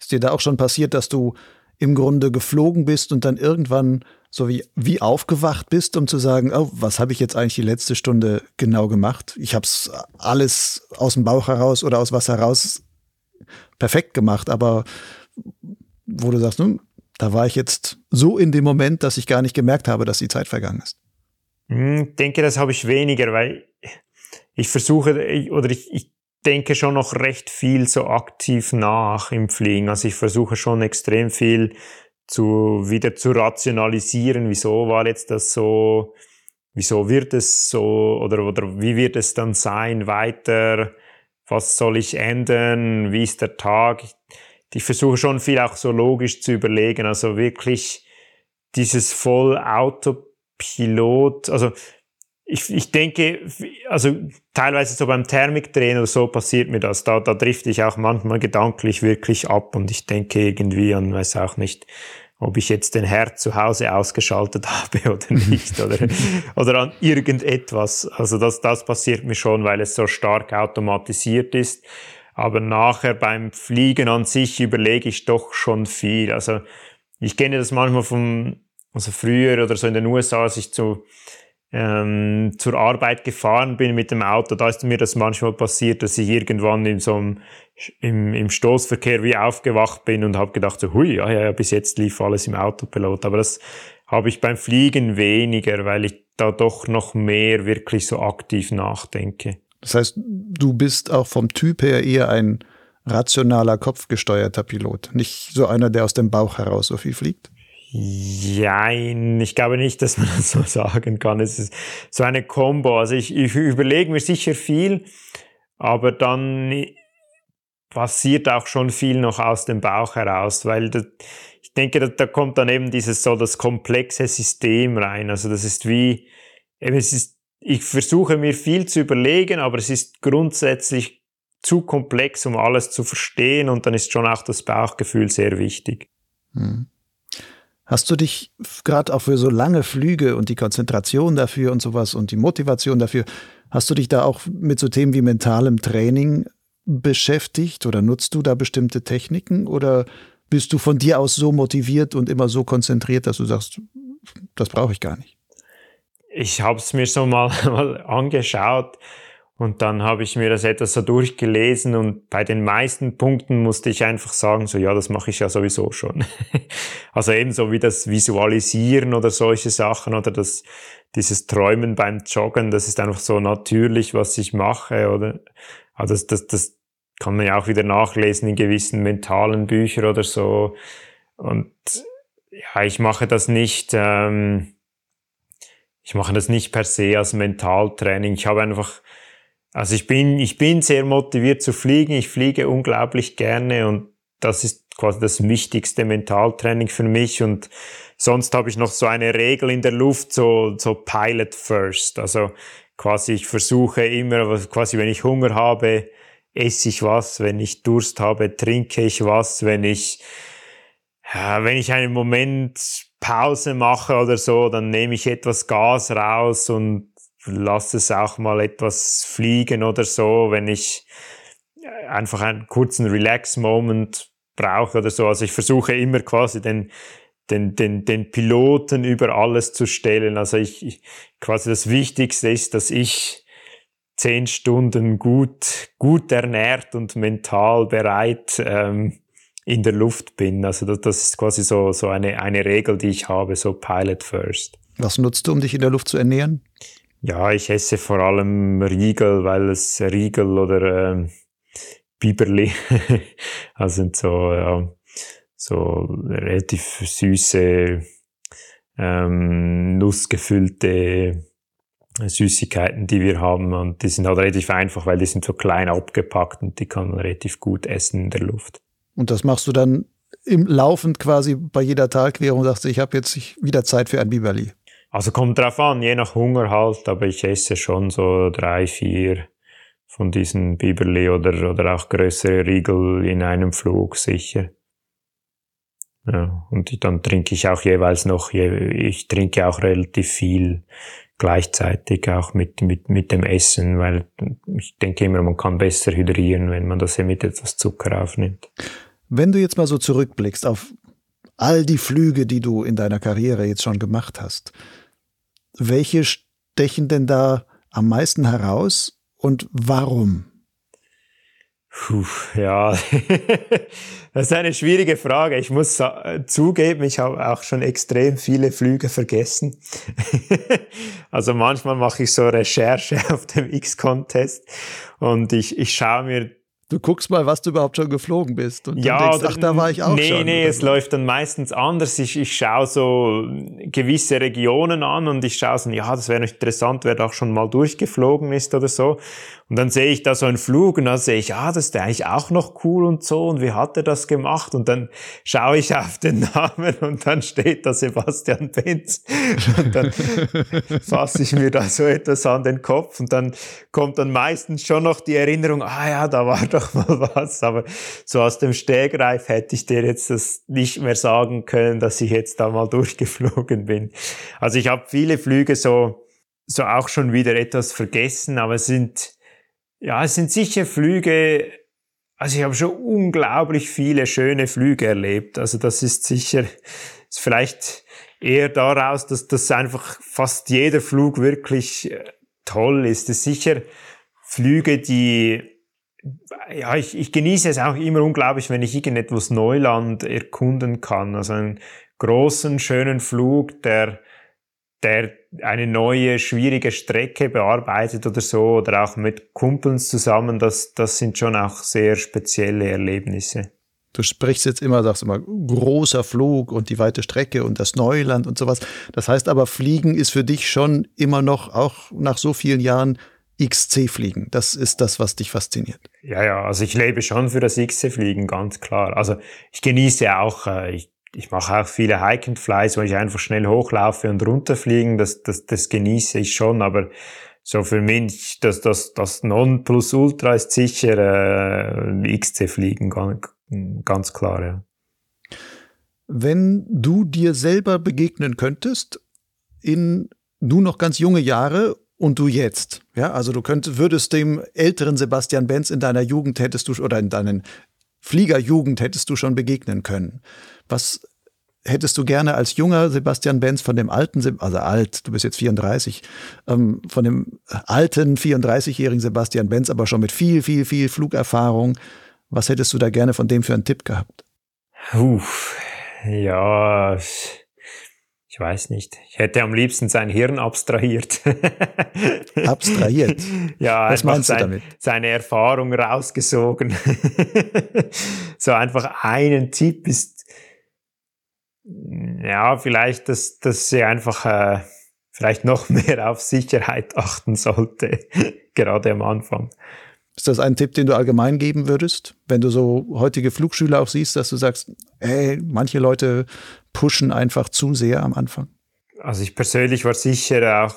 Ist dir da auch schon passiert, dass du im Grunde geflogen bist und dann irgendwann so wie, wie aufgewacht bist, um zu sagen, oh, was habe ich jetzt eigentlich die letzte Stunde genau gemacht? Ich habe es alles aus dem Bauch heraus oder aus was heraus perfekt gemacht, aber wo du sagst, nun, da war ich jetzt so in dem Moment, dass ich gar nicht gemerkt habe, dass die Zeit vergangen ist.
Hm, ich denke, das habe ich weniger, weil ich versuche oder ich, ich denke schon noch recht viel so aktiv nach im Fliegen. Also ich versuche schon extrem viel zu, wieder zu rationalisieren, wieso war jetzt das so, wieso wird es so, oder, oder wie wird es dann sein weiter, was soll ich ändern, wie ist der Tag. Ich, ich versuche schon viel auch so logisch zu überlegen, also wirklich dieses voll Autopilot, also ich, ich denke, also teilweise so beim Thermikdrehen oder so passiert mir das. Da, da drifte ich auch manchmal gedanklich wirklich ab und ich denke irgendwie an, weiß auch nicht, ob ich jetzt den Herd zu Hause ausgeschaltet habe oder nicht oder, oder an irgendetwas. Also das, das passiert mir schon, weil es so stark automatisiert ist. Aber nachher beim Fliegen an sich überlege ich doch schon viel. Also ich kenne das manchmal vom, also früher oder so in den USA, als ich zu, ähm, zur Arbeit gefahren bin mit dem Auto, da ist mir das manchmal passiert, dass ich irgendwann in so einem, im, im Stoßverkehr wie aufgewacht bin und habe gedacht, so, hui, ja, ja, bis jetzt lief alles im Autopilot. Aber das habe ich beim Fliegen weniger, weil ich da doch noch mehr wirklich so aktiv nachdenke.
Das heißt, du bist auch vom Typ her eher ein rationaler, kopfgesteuerter Pilot, nicht so einer, der aus dem Bauch heraus so viel fliegt?
Jein, ich glaube nicht, dass man das so sagen kann. Es ist so eine Combo. Also ich, ich überlege mir sicher viel, aber dann passiert auch schon viel noch aus dem Bauch heraus, weil das, ich denke, da, da kommt dann eben dieses so das komplexe System rein. Also das ist wie, es ist, ich versuche mir viel zu überlegen, aber es ist grundsätzlich zu komplex, um alles zu verstehen und dann ist schon auch das Bauchgefühl sehr wichtig. Hm.
Hast du dich gerade auch für so lange Flüge und die Konzentration dafür und sowas und die Motivation dafür, hast du dich da auch mit so Themen wie mentalem Training beschäftigt oder nutzt du da bestimmte Techniken oder bist du von dir aus so motiviert und immer so konzentriert, dass du sagst, das brauche ich gar nicht?
Ich habe es mir so mal, mal angeschaut und dann habe ich mir das etwas so durchgelesen und bei den meisten Punkten musste ich einfach sagen, so ja, das mache ich ja sowieso schon. also ebenso wie das Visualisieren oder solche Sachen oder das, dieses Träumen beim Joggen, das ist einfach so natürlich, was ich mache oder also das, das, das kann man ja auch wieder nachlesen in gewissen mentalen Büchern oder so. Und ja, ich mache das nicht, ähm, ich mache das nicht per se als Mentaltraining. Ich habe einfach also ich bin, ich bin sehr motiviert zu fliegen. Ich fliege unglaublich gerne und das ist quasi das wichtigste Mentaltraining für mich. Und sonst habe ich noch so eine Regel in der Luft, so, so Pilot First. Also quasi ich versuche immer, quasi wenn ich Hunger habe, esse ich was. Wenn ich Durst habe, trinke ich was. Wenn ich, wenn ich einen Moment Pause mache oder so, dann nehme ich etwas Gas raus und lass es auch mal etwas fliegen oder so, wenn ich einfach einen kurzen Relax-Moment brauche oder so. Also ich versuche immer quasi den, den, den, den Piloten über alles zu stellen. Also ich, ich quasi das Wichtigste ist, dass ich zehn Stunden gut, gut ernährt und mental bereit ähm, in der Luft bin. Also das, das ist quasi so, so eine, eine Regel, die ich habe, so Pilot First.
Was nutzt du, um dich in der Luft zu ernähren?
Ja, ich esse vor allem Riegel, weil es Riegel oder ähm, Biberli also sind so, ja, so relativ süße, ähm, nussgefüllte Süßigkeiten, die wir haben. Und die sind halt relativ einfach, weil die sind so klein abgepackt und die kann man relativ gut essen in der Luft.
Und das machst du dann im laufend quasi bei jeder Talquerung sagst, ich habe jetzt wieder Zeit für ein Biberli.
Also kommt drauf an, je nach Hunger halt, aber ich esse schon so drei, vier von diesen Biberli oder, oder auch größere Riegel in einem Flug sicher. Ja, und dann trinke ich auch jeweils noch, ich trinke auch relativ viel gleichzeitig auch mit, mit, mit dem Essen, weil ich denke immer, man kann besser hydrieren, wenn man das hier mit etwas Zucker aufnimmt.
Wenn du jetzt mal so zurückblickst auf all die Flüge, die du in deiner Karriere jetzt schon gemacht hast, welche stechen denn da am meisten heraus und warum?
Puh, ja, das ist eine schwierige Frage. Ich muss zugeben, ich habe auch schon extrem viele Flüge vergessen. also manchmal mache ich so Recherche auf dem X-Contest und ich, ich schaue mir
Du guckst mal, was du überhaupt schon geflogen bist.
Und ja, denkst, ach, da war ich auch nee, schon. Nee, nee, es läuft dann meistens anders. Ich, ich schaue so gewisse Regionen an und ich schaue so, ja, das wäre interessant, wer da schon mal durchgeflogen ist oder so. Und dann sehe ich da so einen Flug und dann sehe ich, ah, das ist eigentlich auch noch cool und so und wie hat er das gemacht? Und dann schaue ich auf den Namen und dann steht da Sebastian Benz und dann fasse ich mir da so etwas an den Kopf und dann kommt dann meistens schon noch die Erinnerung, ah ja, da war doch mal was, aber so aus dem Stegreif hätte ich dir jetzt das nicht mehr sagen können, dass ich jetzt da mal durchgeflogen bin. Also ich habe viele Flüge so, so auch schon wieder etwas vergessen, aber es sind ja, es sind sicher Flüge, also ich habe schon unglaublich viele schöne Flüge erlebt. Also das ist sicher, ist vielleicht eher daraus, dass das einfach fast jeder Flug wirklich äh, toll ist. Es ist sicher Flüge, die, ja, ich, ich genieße es auch immer unglaublich, wenn ich irgendetwas Neuland erkunden kann. Also einen großen, schönen Flug, der der eine neue, schwierige Strecke bearbeitet oder so, oder auch mit Kumpeln zusammen, das, das sind schon auch sehr spezielle Erlebnisse.
Du sprichst jetzt immer, sagst immer, großer Flug und die weite Strecke und das Neuland und sowas. Das heißt aber, Fliegen ist für dich schon immer noch, auch nach so vielen Jahren, XC-Fliegen. Das ist das, was dich fasziniert.
Ja, ja, also ich lebe schon für das XC-Fliegen, ganz klar. Also ich genieße auch, äh, ich ich mache auch viele Hike and Flies, wo ich einfach schnell hochlaufe und runterfliegen. Das, das, das genieße ich schon, aber so für mich, das, das, das Nonplusultra ist sicher äh, XC-Fliegen, ganz, ganz klar, ja.
Wenn du dir selber begegnen könntest, in du noch ganz junge Jahre und du jetzt, ja, also du könntest, würdest dem älteren Sebastian Benz in deiner Jugend hättest du oder in deinen Fliegerjugend hättest du schon begegnen können. Was hättest du gerne als junger Sebastian Benz von dem alten, also alt, du bist jetzt 34, ähm, von dem alten 34-jährigen Sebastian Benz, aber schon mit viel, viel, viel Flugerfahrung, was hättest du da gerne von dem für einen Tipp gehabt?
Uff, ja, ich weiß nicht. Ich hätte am liebsten sein Hirn abstrahiert.
abstrahiert?
Ja, was meinst sein, du damit? Seine Erfahrung rausgesogen. so einfach einen Tipp ist ja, vielleicht, dass, dass sie einfach äh, vielleicht noch mehr auf Sicherheit achten sollte, gerade am Anfang.
Ist das ein Tipp, den du allgemein geben würdest, wenn du so heutige Flugschüler auch siehst, dass du sagst, ey, manche Leute pushen einfach zu sehr am Anfang?
Also ich persönlich war sicher auch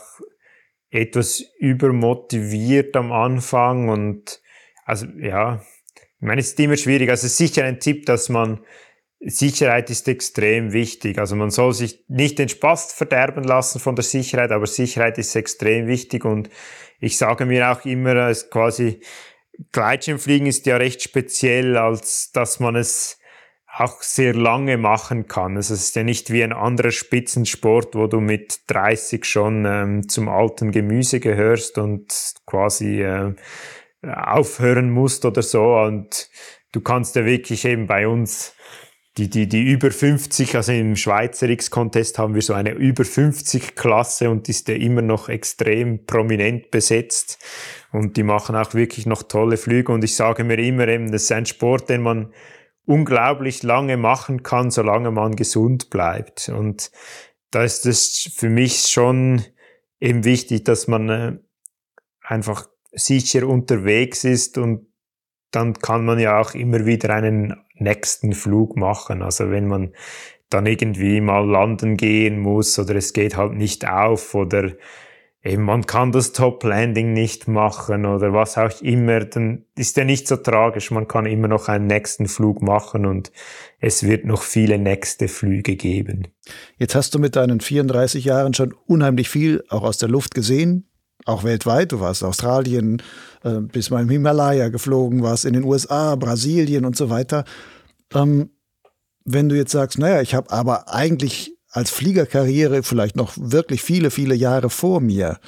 etwas übermotiviert am Anfang und also ja, ich meine, es ist immer schwierig. Also es ist sicher ein Tipp, dass man Sicherheit ist extrem wichtig. Also man soll sich nicht den Spaß verderben lassen von der Sicherheit, aber Sicherheit ist extrem wichtig und ich sage mir auch immer, es quasi Gleitschirmfliegen ist ja recht speziell, als dass man es auch sehr lange machen kann. Also es ist ja nicht wie ein anderer Spitzensport, wo du mit 30 schon ähm, zum alten Gemüse gehörst und quasi äh, aufhören musst oder so. Und du kannst ja wirklich eben bei uns die, die, die über 50, also im Schweizer X-Contest haben wir so eine über 50 Klasse und ist ja immer noch extrem prominent besetzt. Und die machen auch wirklich noch tolle Flüge. Und ich sage mir immer eben, das ist ein Sport, den man unglaublich lange machen kann, solange man gesund bleibt. Und da ist es für mich schon eben wichtig, dass man äh, einfach sicher unterwegs ist. Und dann kann man ja auch immer wieder einen nächsten Flug machen. Also wenn man dann irgendwie mal landen gehen muss oder es geht halt nicht auf oder eben man kann das Top Landing nicht machen oder was auch immer, dann ist ja nicht so tragisch. Man kann immer noch einen nächsten Flug machen und es wird noch viele nächste Flüge geben.
Jetzt hast du mit deinen 34 Jahren schon unheimlich viel auch aus der Luft gesehen, auch weltweit. Du warst Australien, äh, bis mal im Himalaya geflogen, warst in den USA, Brasilien und so weiter. Ähm, wenn du jetzt sagst, naja, ich habe aber eigentlich als Fliegerkarriere vielleicht noch wirklich viele, viele Jahre vor mir,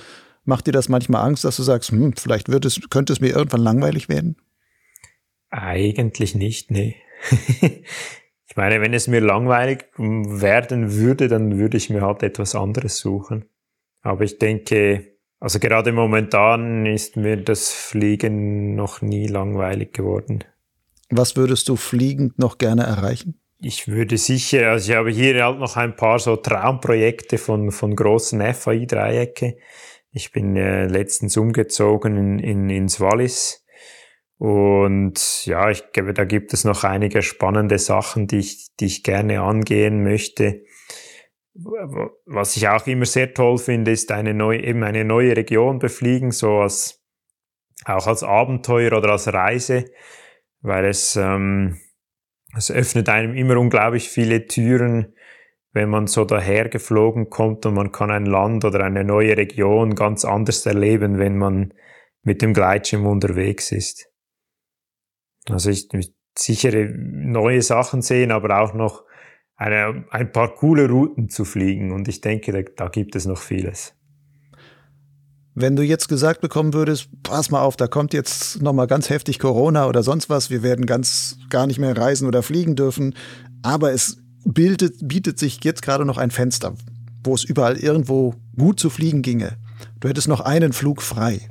macht dir das manchmal Angst, dass du sagst, hm, vielleicht wird es, könnte es mir irgendwann langweilig werden?
Eigentlich nicht, nee. ich meine, wenn es mir langweilig werden würde, dann würde ich mir halt etwas anderes suchen. Aber ich denke, Also gerade momentan ist mir das Fliegen noch nie langweilig geworden.
Was würdest du fliegend noch gerne erreichen?
Ich würde sicher, also ich habe hier halt noch ein paar so Traumprojekte von, von großen FAI-Dreiecke. Ich bin äh, letztens umgezogen in, in, ins Wallis. Und ja, ich glaube, da gibt es noch einige spannende Sachen, die ich, die ich gerne angehen möchte. Was ich auch immer sehr toll finde, ist eine neue, eben eine neue Region befliegen, so als, auch als Abenteuer oder als Reise, weil es, ähm, es öffnet einem immer unglaublich viele Türen, wenn man so daher geflogen kommt und man kann ein Land oder eine neue Region ganz anders erleben, wenn man mit dem Gleitschirm unterwegs ist. Also ich sichere neue Sachen sehen, aber auch noch eine, ein paar coole Routen zu fliegen. Und ich denke, da, da gibt es noch vieles.
Wenn du jetzt gesagt bekommen würdest, pass mal auf, da kommt jetzt nochmal ganz heftig Corona oder sonst was, wir werden ganz gar nicht mehr reisen oder fliegen dürfen, aber es bildet, bietet sich jetzt gerade noch ein Fenster, wo es überall irgendwo gut zu fliegen ginge. Du hättest noch einen Flug frei.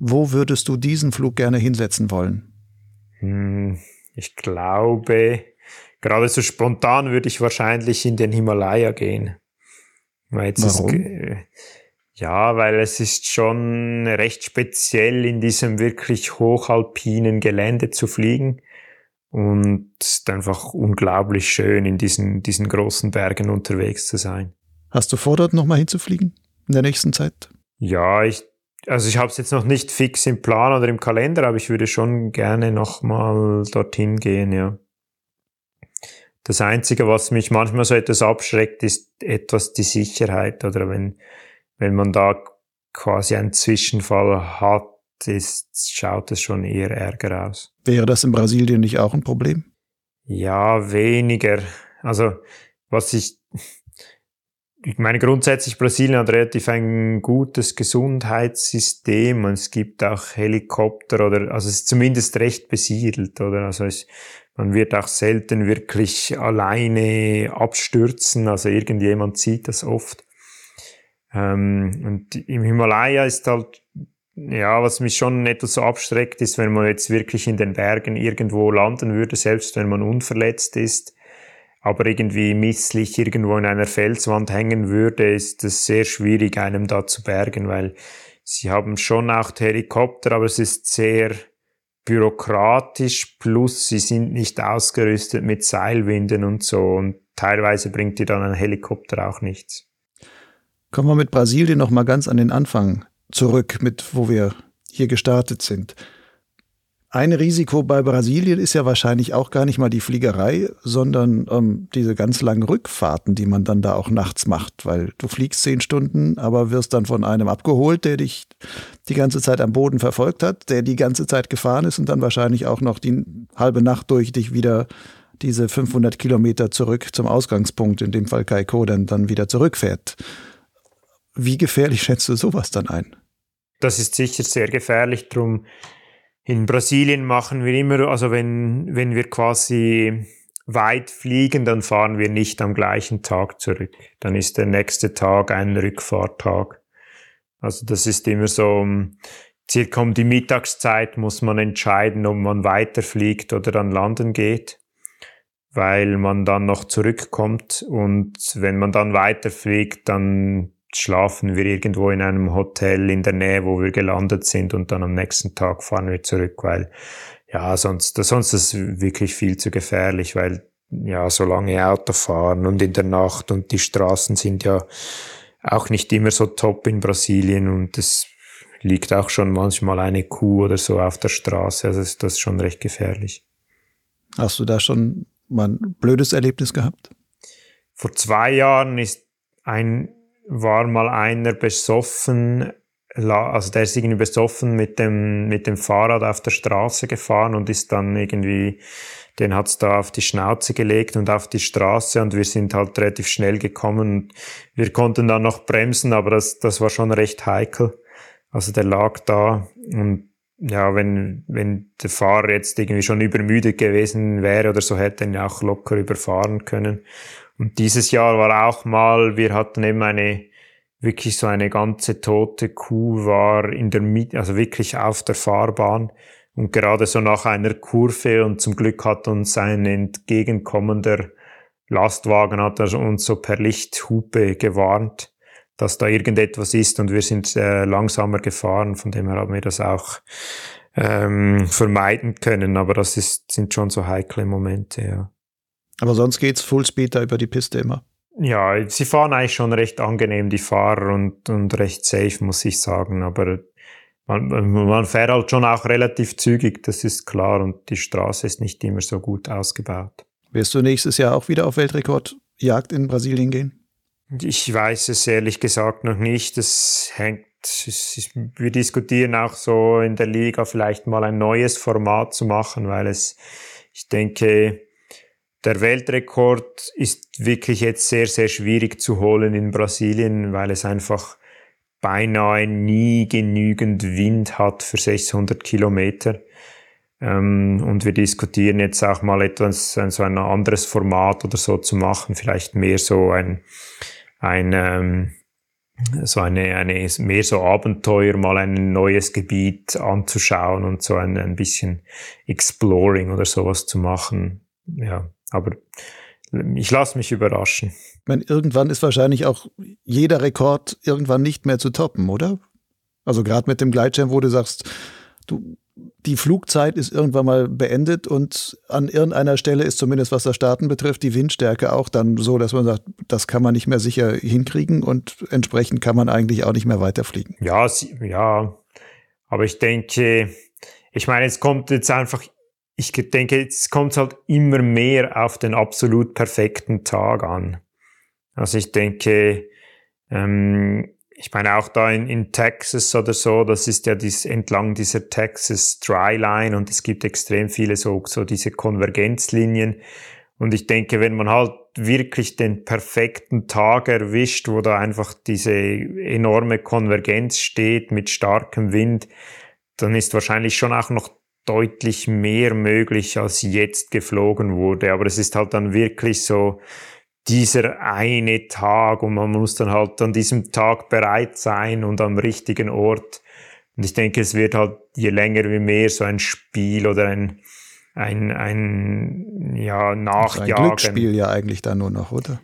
Wo würdest du diesen Flug gerne hinsetzen wollen?
Hm, ich glaube, gerade so spontan würde ich wahrscheinlich in den Himalaya gehen.
Weil Warum?
Ist, ja, weil es ist schon recht speziell, in diesem wirklich hochalpinen Gelände zu fliegen. Und es ist einfach unglaublich schön, in diesen, diesen großen Bergen unterwegs zu sein.
Hast du vor, dort nochmal hinzufliegen in der nächsten Zeit?
Ja, ich, also ich habe es jetzt noch nicht fix im Plan oder im Kalender, aber ich würde schon gerne nochmal dorthin gehen, ja. Das Einzige, was mich manchmal so etwas abschreckt, ist etwas die Sicherheit. Oder wenn, wenn man da quasi einen Zwischenfall hat, ist, schaut es schon eher Ärger aus.
Wäre das in Brasilien nicht auch ein Problem?
Ja, weniger. Also, was ich, ich meine, grundsätzlich Brasilien hat relativ ein gutes Gesundheitssystem und es gibt auch Helikopter oder, also es ist zumindest recht besiedelt, oder? Also es, man wird auch selten wirklich alleine abstürzen, also irgendjemand sieht das oft. Ähm, und im Himalaya ist halt, ja, was mich schon etwas so abschreckt, ist, wenn man jetzt wirklich in den Bergen irgendwo landen würde, selbst wenn man unverletzt ist, aber irgendwie misslich irgendwo in einer Felswand hängen würde, ist es sehr schwierig, einem da zu bergen, weil sie haben schon auch Helikopter, aber es ist sehr bürokratisch, plus sie sind nicht ausgerüstet mit Seilwinden und so und teilweise bringt dir dann ein Helikopter auch nichts.
Kommen wir mit Brasilien noch mal ganz an den Anfang zurück, mit wo wir hier gestartet sind. Ein Risiko bei Brasilien ist ja wahrscheinlich auch gar nicht mal die Fliegerei, sondern ähm, diese ganz langen Rückfahrten, die man dann da auch nachts macht, weil du fliegst zehn Stunden, aber wirst dann von einem abgeholt, der dich die ganze Zeit am Boden verfolgt hat, der die ganze Zeit gefahren ist und dann wahrscheinlich auch noch die halbe Nacht durch dich wieder diese 500 Kilometer zurück zum Ausgangspunkt, in dem Fall Kaiko, dann, dann wieder zurückfährt. Wie gefährlich schätzt du sowas dann ein?
Das ist sicher sehr gefährlich, drum in Brasilien machen wir immer, also wenn, wenn wir quasi weit fliegen, dann fahren wir nicht am gleichen Tag zurück. Dann ist der nächste Tag ein Rückfahrtag. Also das ist immer so, circa um die Mittagszeit muss man entscheiden, ob man weiterfliegt oder dann landen geht, weil man dann noch zurückkommt und wenn man dann weiterfliegt, dann schlafen wir irgendwo in einem Hotel in der Nähe, wo wir gelandet sind und dann am nächsten Tag fahren wir zurück, weil ja, sonst, sonst ist es wirklich viel zu gefährlich, weil ja, so lange Auto fahren und in der Nacht und die Straßen sind ja auch nicht immer so top in Brasilien und es liegt auch schon manchmal eine Kuh oder so auf der Straße, also ist das schon recht gefährlich.
Hast du da schon mal ein blödes Erlebnis gehabt?
Vor zwei Jahren ist ein war mal einer besoffen, also der ist irgendwie besoffen mit dem, mit dem Fahrrad auf der Straße gefahren und ist dann irgendwie, den hat's da auf die Schnauze gelegt und auf die Straße und wir sind halt relativ schnell gekommen. Wir konnten dann noch bremsen, aber das, das war schon recht heikel. Also der lag da und ja, wenn, wenn der Fahrer jetzt irgendwie schon übermüdet gewesen wäre oder so, hätte er ihn auch locker überfahren können. Und dieses Jahr war auch mal, wir hatten eben eine, wirklich so eine ganze tote Kuh war in der Mitte, also wirklich auf der Fahrbahn. Und gerade so nach einer Kurve und zum Glück hat uns ein entgegenkommender Lastwagen hat uns so per Lichthupe gewarnt, dass da irgendetwas ist. Und wir sind äh, langsamer gefahren, von dem her haben wir das auch ähm, vermeiden können, aber das ist, sind schon so heikle Momente, ja.
Aber sonst geht's Fullspeed da über die Piste immer?
Ja, sie fahren eigentlich schon recht angenehm, die Fahrer, und, und recht safe, muss ich sagen. Aber man, man fährt halt schon auch relativ zügig, das ist klar, und die Straße ist nicht immer so gut ausgebaut.
Wirst du nächstes Jahr auch wieder auf Weltrekordjagd in Brasilien gehen?
Ich weiß es ehrlich gesagt noch nicht. Das hängt, wir diskutieren auch so in der Liga vielleicht mal ein neues Format zu machen, weil es, ich denke, der Weltrekord ist wirklich jetzt sehr, sehr schwierig zu holen in Brasilien, weil es einfach beinahe nie genügend Wind hat für 600 Kilometer. Ähm, und wir diskutieren jetzt auch mal etwas, so ein anderes Format oder so zu machen, vielleicht mehr so ein, ein ähm, so eine, eine, mehr so Abenteuer, mal ein neues Gebiet anzuschauen und so ein, ein bisschen Exploring oder sowas zu machen. Ja, aber ich lasse mich überraschen.
Ich meine, irgendwann ist wahrscheinlich auch jeder Rekord irgendwann nicht mehr zu toppen, oder? Also gerade mit dem Gleitschirm, wo du sagst, du, die Flugzeit ist irgendwann mal beendet und an irgendeiner Stelle ist zumindest was das Starten betrifft, die Windstärke auch dann so, dass man sagt, das kann man nicht mehr sicher hinkriegen und entsprechend kann man eigentlich auch nicht mehr weiterfliegen.
Ja, ja, aber ich denke, ich meine, es kommt jetzt einfach ich denke, es kommt halt immer mehr auf den absolut perfekten Tag an. Also ich denke, ähm, ich meine auch da in, in Texas oder so, das ist ja dies, entlang dieser Texas Dry Line und es gibt extrem viele so, so diese Konvergenzlinien. Und ich denke, wenn man halt wirklich den perfekten Tag erwischt, wo da einfach diese enorme Konvergenz steht mit starkem Wind, dann ist wahrscheinlich schon auch noch deutlich mehr möglich, als jetzt geflogen wurde. Aber es ist halt dann wirklich so dieser eine Tag und man muss dann halt an diesem Tag bereit sein und am richtigen Ort. Und ich denke, es wird halt je länger wie mehr so ein Spiel oder ein, ein, ein ja, Nachjagen. Ein
Glücksspiel ja eigentlich da nur noch, oder?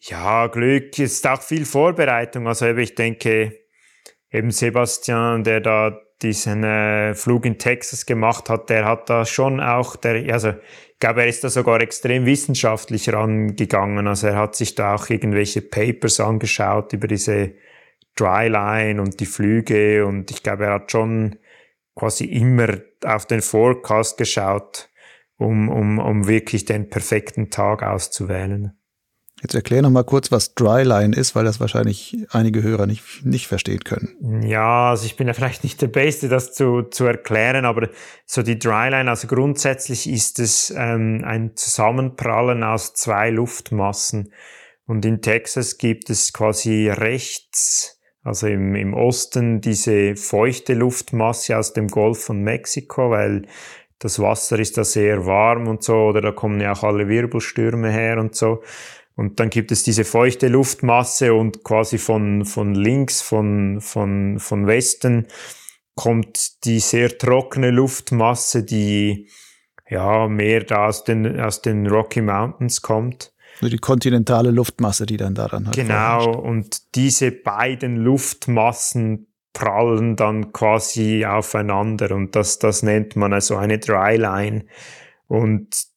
Ja, Glück ist auch viel Vorbereitung. Also ich denke, eben Sebastian, der da diesen äh, Flug in Texas gemacht hat, der hat da schon auch, der, also ich glaube, er ist da sogar extrem wissenschaftlich rangegangen. Also er hat sich da auch irgendwelche Papers angeschaut über diese Dryline und die Flüge und ich glaube, er hat schon quasi immer auf den Forecast geschaut, um, um, um wirklich den perfekten Tag auszuwählen.
Jetzt erklär noch mal kurz, was Dryline ist, weil das wahrscheinlich einige Hörer nicht, nicht verstehen können.
Ja, also ich bin ja vielleicht nicht der Beste, das zu, zu erklären, aber so die Dryline, also grundsätzlich ist es ähm, ein Zusammenprallen aus zwei Luftmassen. Und in Texas gibt es quasi rechts, also im, im Osten, diese feuchte Luftmasse aus dem Golf von Mexiko, weil das Wasser ist da sehr warm und so, oder da kommen ja auch alle Wirbelstürme her und so. Und dann gibt es diese feuchte Luftmasse und quasi von, von links, von, von, von Westen kommt die sehr trockene Luftmasse, die ja mehr da aus den, aus den Rocky Mountains kommt.
Also die kontinentale Luftmasse, die dann daran hat.
Genau, und diese beiden Luftmassen prallen dann quasi aufeinander und das, das nennt man also eine Dryline. Und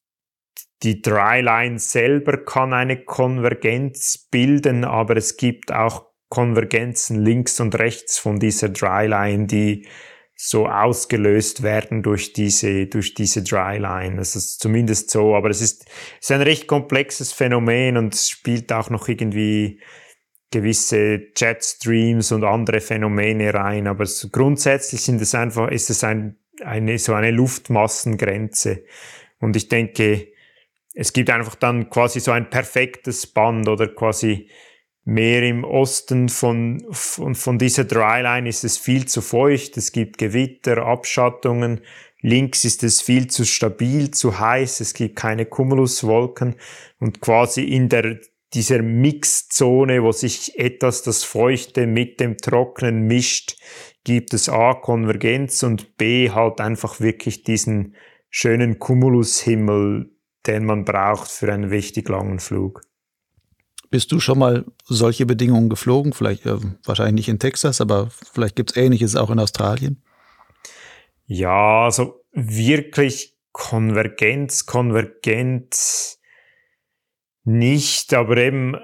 die Dryline selber kann eine Konvergenz bilden, aber es gibt auch Konvergenzen links und rechts von dieser Dryline, die so ausgelöst werden durch diese, durch diese Dryline. Das ist zumindest so, aber es ist, ist ein recht komplexes Phänomen und spielt auch noch irgendwie gewisse Jetstreams und andere Phänomene rein, aber es, grundsätzlich sind es einfach, ist es ein, eine, so eine Luftmassengrenze. Und ich denke, es gibt einfach dann quasi so ein perfektes Band oder quasi mehr im Osten von, von, von dieser Dryline ist es viel zu feucht, es gibt Gewitter, Abschattungen, links ist es viel zu stabil, zu heiß, es gibt keine Cumuluswolken und quasi in der dieser Mixzone, wo sich etwas das Feuchte mit dem Trockenen mischt, gibt es A, Konvergenz und B, halt einfach wirklich diesen schönen Cumulushimmel, den man braucht für einen wichtig langen Flug.
Bist du schon mal solche Bedingungen geflogen? Vielleicht äh, wahrscheinlich nicht in Texas, aber vielleicht gibt es ähnliches auch in Australien?
Ja, also wirklich Konvergenz, konvergent nicht, aber eben,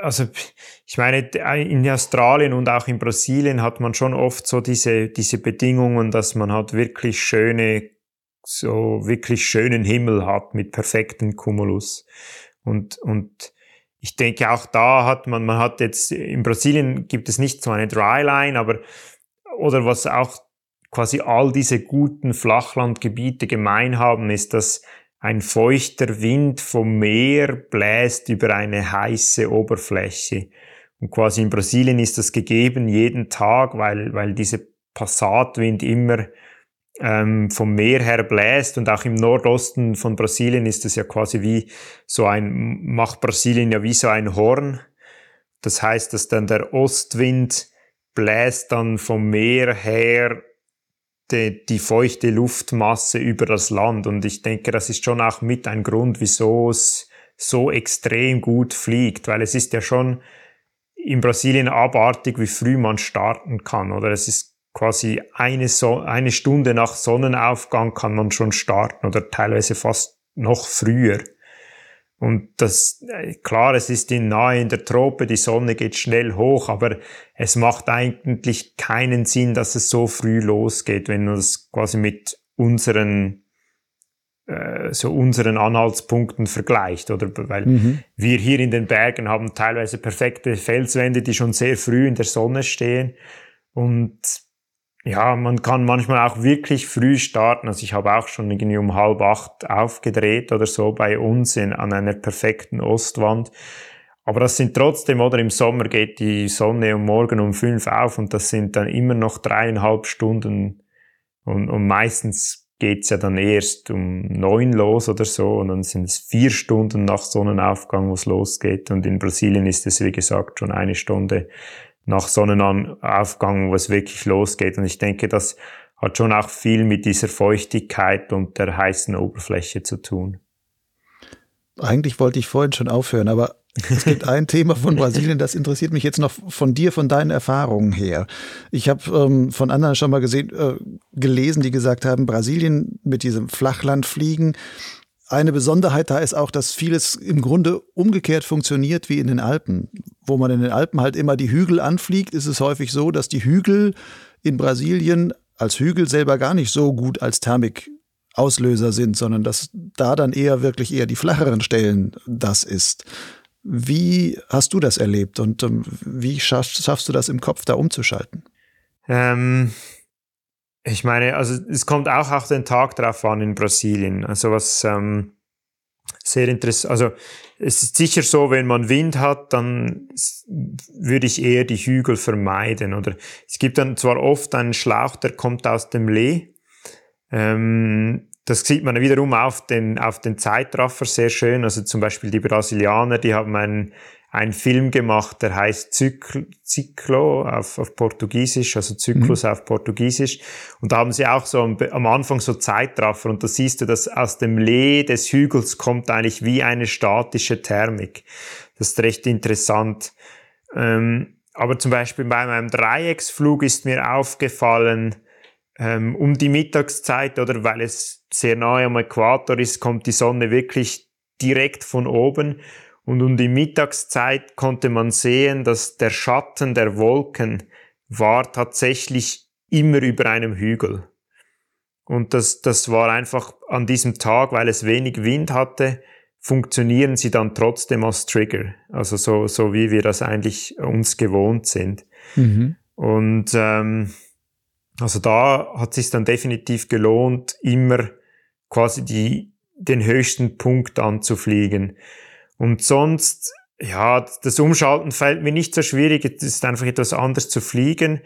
also ich meine, in Australien und auch in Brasilien hat man schon oft so diese, diese Bedingungen, dass man halt wirklich schöne, so wirklich schönen Himmel hat mit perfekten Cumulus. Und, und ich denke auch da hat man, man hat jetzt, in Brasilien gibt es nicht so eine Dryline, aber, oder was auch quasi all diese guten Flachlandgebiete gemein haben, ist, dass ein feuchter Wind vom Meer bläst über eine heiße Oberfläche. Und quasi in Brasilien ist das gegeben jeden Tag, weil, weil dieser Passatwind immer ähm, vom Meer her bläst und auch im Nordosten von Brasilien ist es ja quasi wie so ein, macht Brasilien ja wie so ein Horn. Das heißt, dass dann der Ostwind bläst dann vom Meer her die, die feuchte Luftmasse über das Land. Und ich denke, das ist schon auch mit ein Grund, wieso es so extrem gut fliegt, weil es ist ja schon in Brasilien abartig, wie früh man starten kann, oder? Es ist quasi eine, so eine Stunde nach Sonnenaufgang kann man schon starten oder teilweise fast noch früher. Und das, äh, klar, es ist in nahe in der Trope, die Sonne geht schnell hoch, aber es macht eigentlich keinen Sinn, dass es so früh losgeht, wenn man das quasi mit unseren, äh, so unseren Anhaltspunkten vergleicht, oder? Weil mhm. wir hier in den Bergen haben teilweise perfekte Felswände, die schon sehr früh in der Sonne stehen und ja, man kann manchmal auch wirklich früh starten. Also ich habe auch schon irgendwie um halb acht aufgedreht oder so bei uns in, an einer perfekten Ostwand. Aber das sind trotzdem, oder im Sommer geht die Sonne um morgen um fünf auf und das sind dann immer noch dreieinhalb Stunden und, und meistens geht's ja dann erst um neun los oder so und dann sind es vier Stunden nach Sonnenaufgang, wo es losgeht und in Brasilien ist es, wie gesagt, schon eine Stunde nach Sonnenaufgang, wo es wirklich losgeht. Und ich denke, das hat schon auch viel mit dieser Feuchtigkeit und der heißen Oberfläche zu tun.
Eigentlich wollte ich vorhin schon aufhören, aber es gibt ein Thema von Brasilien, das interessiert mich jetzt noch von dir, von deinen Erfahrungen her. Ich habe ähm, von anderen schon mal gesehen, äh, gelesen, die gesagt haben, Brasilien mit diesem Flachlandfliegen eine Besonderheit da ist auch, dass vieles im Grunde umgekehrt funktioniert wie in den Alpen. Wo man in den Alpen halt immer die Hügel anfliegt, ist es häufig so, dass die Hügel in Brasilien als Hügel selber gar nicht so gut als Thermikauslöser sind, sondern dass da dann eher wirklich eher die flacheren Stellen das ist. Wie hast du das erlebt und ähm, wie schaffst, schaffst, du das im Kopf da umzuschalten?
Ähm, ich meine, also es kommt auch auf den Tag drauf an in Brasilien. Also was ähm, sehr interessant, also es ist sicher so, wenn man Wind hat, dann würde ich eher die Hügel vermeiden. Oder es gibt dann zwar oft einen Schlauch, der kommt aus dem Lee. Ähm, das sieht man wiederum auf den, auf den Zeitraffer sehr schön. Also zum Beispiel die Brasilianer, die haben einen einen Film gemacht, der heißt Ciclo auf, auf Portugiesisch, also Zyklus mhm. auf Portugiesisch. Und da haben sie auch so am, am, Anfang so Zeitraffer und da siehst du, dass aus dem Lee des Hügels kommt eigentlich wie eine statische Thermik. Das ist recht interessant. Ähm, aber zum Beispiel bei meinem Dreiecksflug ist mir aufgefallen, ähm, um die Mittagszeit oder weil es sehr nahe am Äquator ist, kommt die Sonne wirklich direkt von oben und um die Mittagszeit konnte man sehen, dass der Schatten der Wolken war tatsächlich immer über einem Hügel. Und das, das war einfach an diesem Tag, weil es wenig Wind hatte, funktionieren sie dann trotzdem als Trigger. Also so, so wie wir das eigentlich uns gewohnt sind. Mhm. Und ähm, also da hat sich dann definitiv gelohnt, immer quasi die, den höchsten Punkt anzufliegen. Und sonst, ja, das Umschalten fällt mir nicht so schwierig. Es ist einfach etwas anders zu fliegen.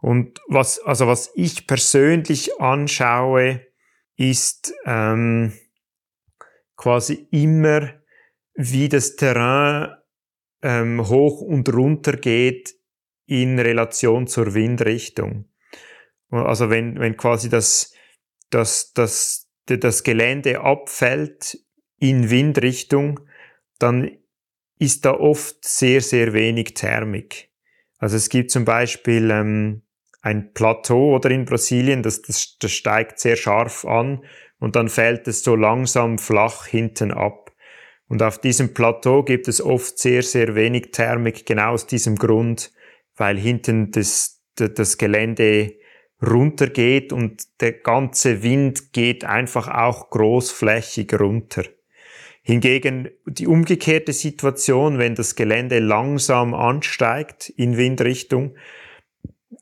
Und was, also was ich persönlich anschaue, ist ähm, quasi immer, wie das Terrain ähm, hoch und runter geht in Relation zur Windrichtung. Also wenn, wenn quasi das, das, das, das Gelände abfällt in Windrichtung, dann ist da oft sehr, sehr wenig Thermik. Also es gibt zum Beispiel ähm, ein Plateau oder in Brasilien, das, das, das steigt sehr scharf an und dann fällt es so langsam flach hinten ab. Und auf diesem Plateau gibt es oft sehr, sehr wenig Thermik, genau aus diesem Grund, weil hinten das, das Gelände runtergeht und der ganze Wind geht einfach auch großflächig runter. Hingegen die umgekehrte Situation, wenn das Gelände langsam ansteigt in Windrichtung,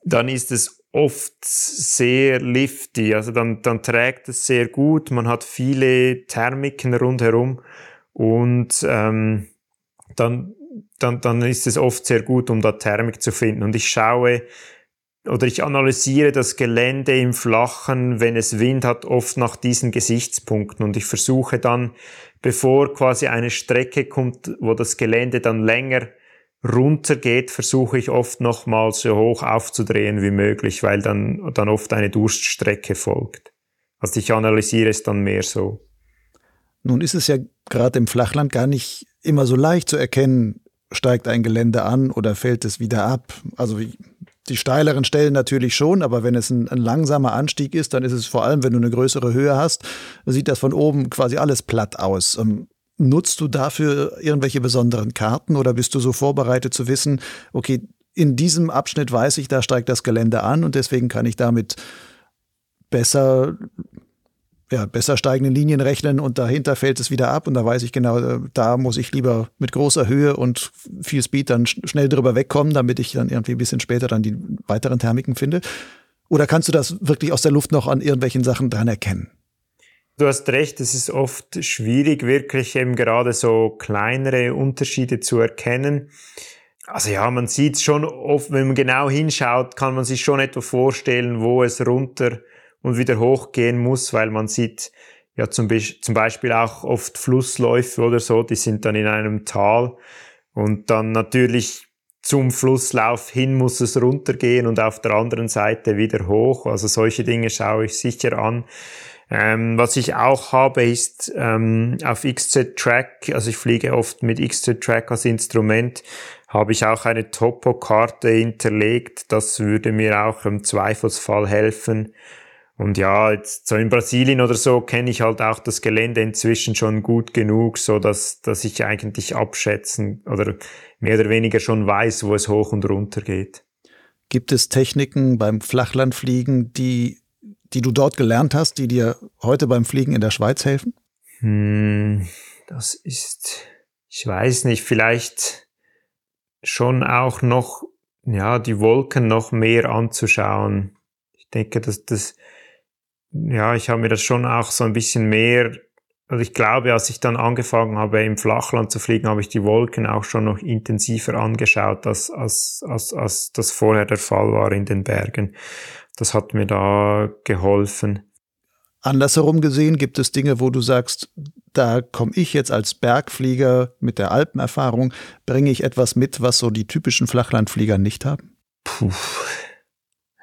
dann ist es oft sehr lifty, also dann, dann trägt es sehr gut, man hat viele Thermiken rundherum und ähm, dann, dann, dann ist es oft sehr gut, um da Thermik zu finden. Und ich schaue oder ich analysiere das Gelände im Flachen, wenn es Wind hat, oft nach diesen Gesichtspunkten. Und ich versuche dann bevor quasi eine Strecke kommt, wo das Gelände dann länger runtergeht, versuche ich oft nochmal so hoch aufzudrehen wie möglich, weil dann, dann oft eine Durststrecke folgt. Also ich analysiere es dann mehr so.
Nun ist es ja gerade im Flachland gar nicht immer so leicht zu erkennen, steigt ein Gelände an oder fällt es wieder ab. Also die steileren Stellen natürlich schon, aber wenn es ein, ein, langsamer Anstieg ist, dann ist es vor allem, wenn du eine größere Höhe hast, sieht das von oben quasi alles platt aus. Ähm, nutzt du dafür irgendwelche besonderen Karten oder bist du so vorbereitet zu wissen, okay, in diesem Abschnitt weiß ich, da steigt das Gelände an und deswegen kann ich damit besser ja, besser steigenden Linien rechnen und dahinter fällt es wieder ab und da weiß ich genau, äh, da muss ich lieber mit großer Höhe und viel Speed dann schnell drüber wegkommen, damit ich dann irgendwie ein bisschen später dann die weiteren Thermiken finde. Oder kannst du das wirklich aus der Luft noch an irgendwelchen Sachen dran erkennen?
Du hast recht, es ist oft schwierig, wirklich eben gerade so kleinere Unterschiede zu erkennen. Also ja, man sieht schon oft, wenn man genau hinschaut, kann man sich schon etwa vorstellen, wo es runter und wieder hochgehen muss, weil man sieht ja zum, Be zum Beispiel auch oft Flussläufe oder so, die sind dann in einem Tal und dann natürlich zum Flusslauf hin muss es runtergehen und auf der anderen Seite wieder hoch. Also solche Dinge schaue ich sicher an. Ähm, was ich auch habe, ist ähm, auf XZ Track, also ich fliege oft mit XZ Track als Instrument, habe ich auch eine Topokarte hinterlegt. Das würde mir auch im Zweifelsfall helfen, und ja, jetzt so in Brasilien oder so kenne ich halt auch das Gelände inzwischen schon gut genug, so dass, dass ich eigentlich abschätzen oder mehr oder weniger schon weiß, wo es hoch und runter geht.
Gibt es Techniken beim Flachlandfliegen, die, die du dort gelernt hast, die dir heute beim Fliegen in der Schweiz helfen?
Hm, das ist, ich weiß nicht, vielleicht schon auch noch, ja, die Wolken noch mehr anzuschauen. Ich denke, dass das, ja, ich habe mir das schon auch so ein bisschen mehr, also ich glaube, als ich dann angefangen habe, im Flachland zu fliegen, habe ich die Wolken auch schon noch intensiver angeschaut, als, als, als, als das vorher der Fall war in den Bergen. Das hat mir da geholfen.
Andersherum gesehen gibt es Dinge, wo du sagst, da komme ich jetzt als Bergflieger mit der Alpenerfahrung, bringe ich etwas mit, was so die typischen Flachlandflieger nicht haben?
Puh.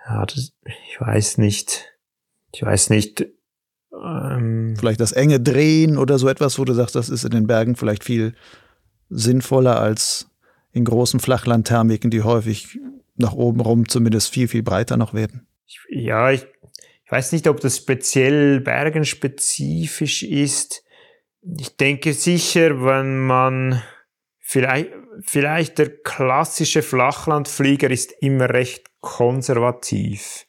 Ja, das, ich weiß nicht ich weiß nicht.
Ähm, vielleicht das enge Drehen oder so etwas, wo du sagst, das ist in den Bergen vielleicht viel sinnvoller als in großen Flachlandthermiken, die häufig nach oben rum zumindest viel, viel breiter noch werden.
Ja, ich, ich weiß nicht, ob das speziell bergenspezifisch ist. Ich denke sicher, wenn man vielleicht, vielleicht der klassische Flachlandflieger ist immer recht konservativ.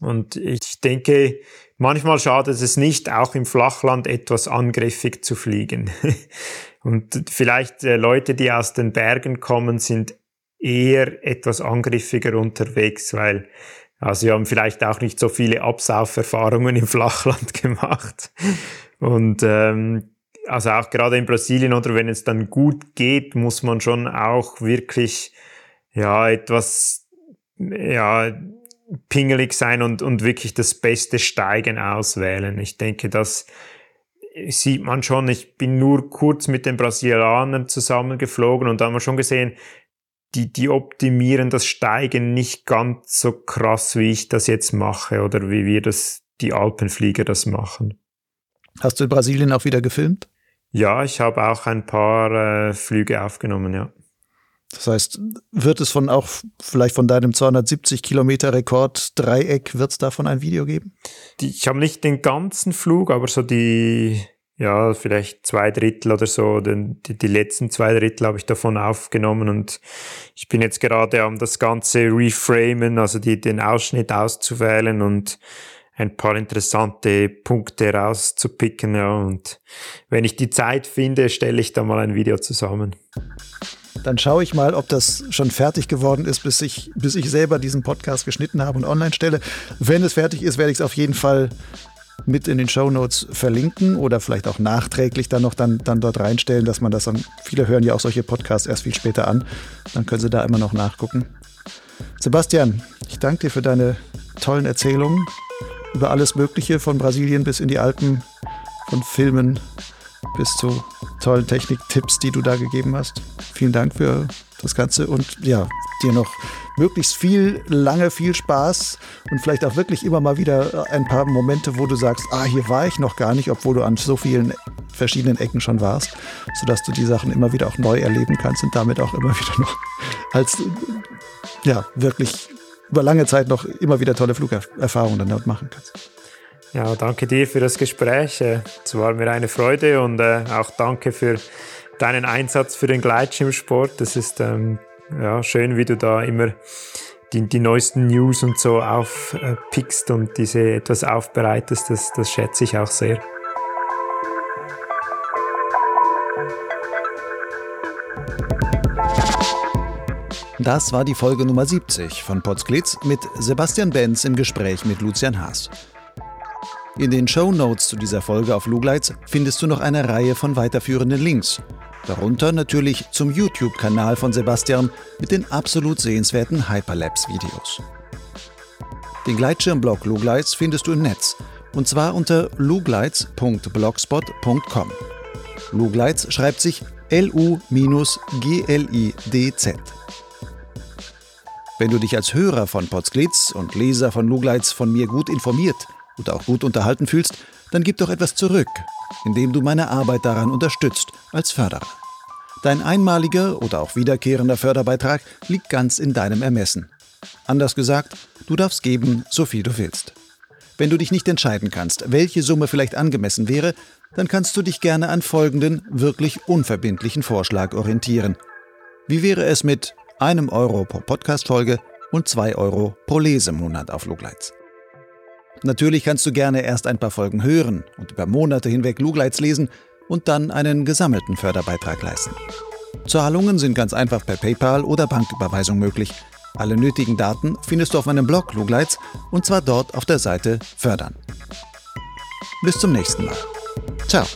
Und ich denke, manchmal schadet es nicht, auch im Flachland etwas angriffig zu fliegen. Und vielleicht äh, Leute, die aus den Bergen kommen, sind eher etwas angriffiger unterwegs, weil also sie haben vielleicht auch nicht so viele Absauferfahrungen im Flachland gemacht. Und ähm, also auch gerade in Brasilien oder wenn es dann gut geht, muss man schon auch wirklich ja etwas ja pingelig sein und, und wirklich das beste Steigen auswählen. Ich denke, dass sieht man schon, ich bin nur kurz mit den Brasilianern zusammengeflogen und da haben wir schon gesehen, die, die optimieren das Steigen nicht ganz so krass, wie ich das jetzt mache oder wie wir das, die Alpenflieger das machen.
Hast du in Brasilien auch wieder gefilmt?
Ja, ich habe auch ein paar äh, Flüge aufgenommen, ja.
Das heißt, wird es von auch vielleicht von deinem 270 Kilometer Rekord Dreieck, wird es davon ein Video geben?
Die, ich habe nicht den ganzen Flug, aber so die, ja, vielleicht zwei Drittel oder so, den, die, die letzten zwei Drittel habe ich davon aufgenommen und ich bin jetzt gerade am das Ganze reframen, also die, den Ausschnitt auszuwählen und ein paar interessante Punkte rauszupicken, ja, und wenn ich die Zeit finde, stelle ich da mal ein Video zusammen.
Dann schaue ich mal, ob das schon fertig geworden ist, bis ich, bis ich selber diesen Podcast geschnitten habe und online stelle. Wenn es fertig ist, werde ich es auf jeden Fall mit in den Show Notes verlinken oder vielleicht auch nachträglich dann noch dann, dann dort reinstellen, dass man das dann, viele hören ja auch solche Podcasts erst viel später an, dann können sie da immer noch nachgucken. Sebastian, ich danke dir für deine tollen Erzählungen über alles Mögliche von Brasilien bis in die Alpen, von Filmen bis zu tollen Techniktipps, die du da gegeben hast. Vielen Dank für das Ganze und ja, dir noch möglichst viel, lange viel Spaß und vielleicht auch wirklich immer mal wieder ein paar Momente, wo du sagst, ah, hier war ich noch gar nicht, obwohl du an so vielen verschiedenen Ecken schon warst, sodass du die Sachen immer wieder auch neu erleben kannst und damit auch immer wieder noch als, ja, wirklich über lange Zeit noch immer wieder tolle Flugerfahrungen dort machen kannst.
Ja, danke dir für das Gespräch. Äh, es war mir eine Freude und äh, auch danke für deinen Einsatz für den Gleitschirmsport. Das ist ähm, ja, schön, wie du da immer die, die neuesten News und so aufpickst und diese etwas aufbereitest. Das, das schätze ich auch sehr.
Das war die Folge Nummer 70 von Potsglitz mit Sebastian Benz im Gespräch mit Lucian Haas. In den Show Notes zu dieser Folge auf Lugleitz findest du noch eine Reihe von weiterführenden Links. Darunter natürlich zum YouTube-Kanal von Sebastian mit den absolut sehenswerten Hyperlapse-Videos. Den Gleitschirmblog Lugleitz findest du im Netz und zwar unter lugleitz.blogspot.com. Lugleitz schreibt sich L-U-G-L-I-D-Z. Wenn du dich als Hörer von Potsglitz und Leser von Lugleitz von mir gut informiert und auch gut unterhalten fühlst, dann gib doch etwas zurück, indem du meine Arbeit daran unterstützt als Förderer. Dein einmaliger oder auch wiederkehrender Förderbeitrag liegt ganz in deinem Ermessen. Anders gesagt, du darfst geben, so viel du willst. Wenn du dich nicht entscheiden kannst, welche Summe vielleicht angemessen wäre, dann kannst du dich gerne an folgenden wirklich unverbindlichen Vorschlag orientieren. Wie wäre es mit einem Euro pro Podcast-Folge und zwei Euro pro Lesemonat auf Lugleitz? Natürlich kannst du gerne erst ein paar Folgen hören und über Monate hinweg Lugleitz lesen und dann einen gesammelten Förderbeitrag leisten. Zahlungen sind ganz einfach per PayPal oder Banküberweisung möglich. Alle nötigen Daten findest du auf meinem Blog Lugleitz und zwar dort auf der Seite Fördern. Bis zum nächsten Mal. Ciao.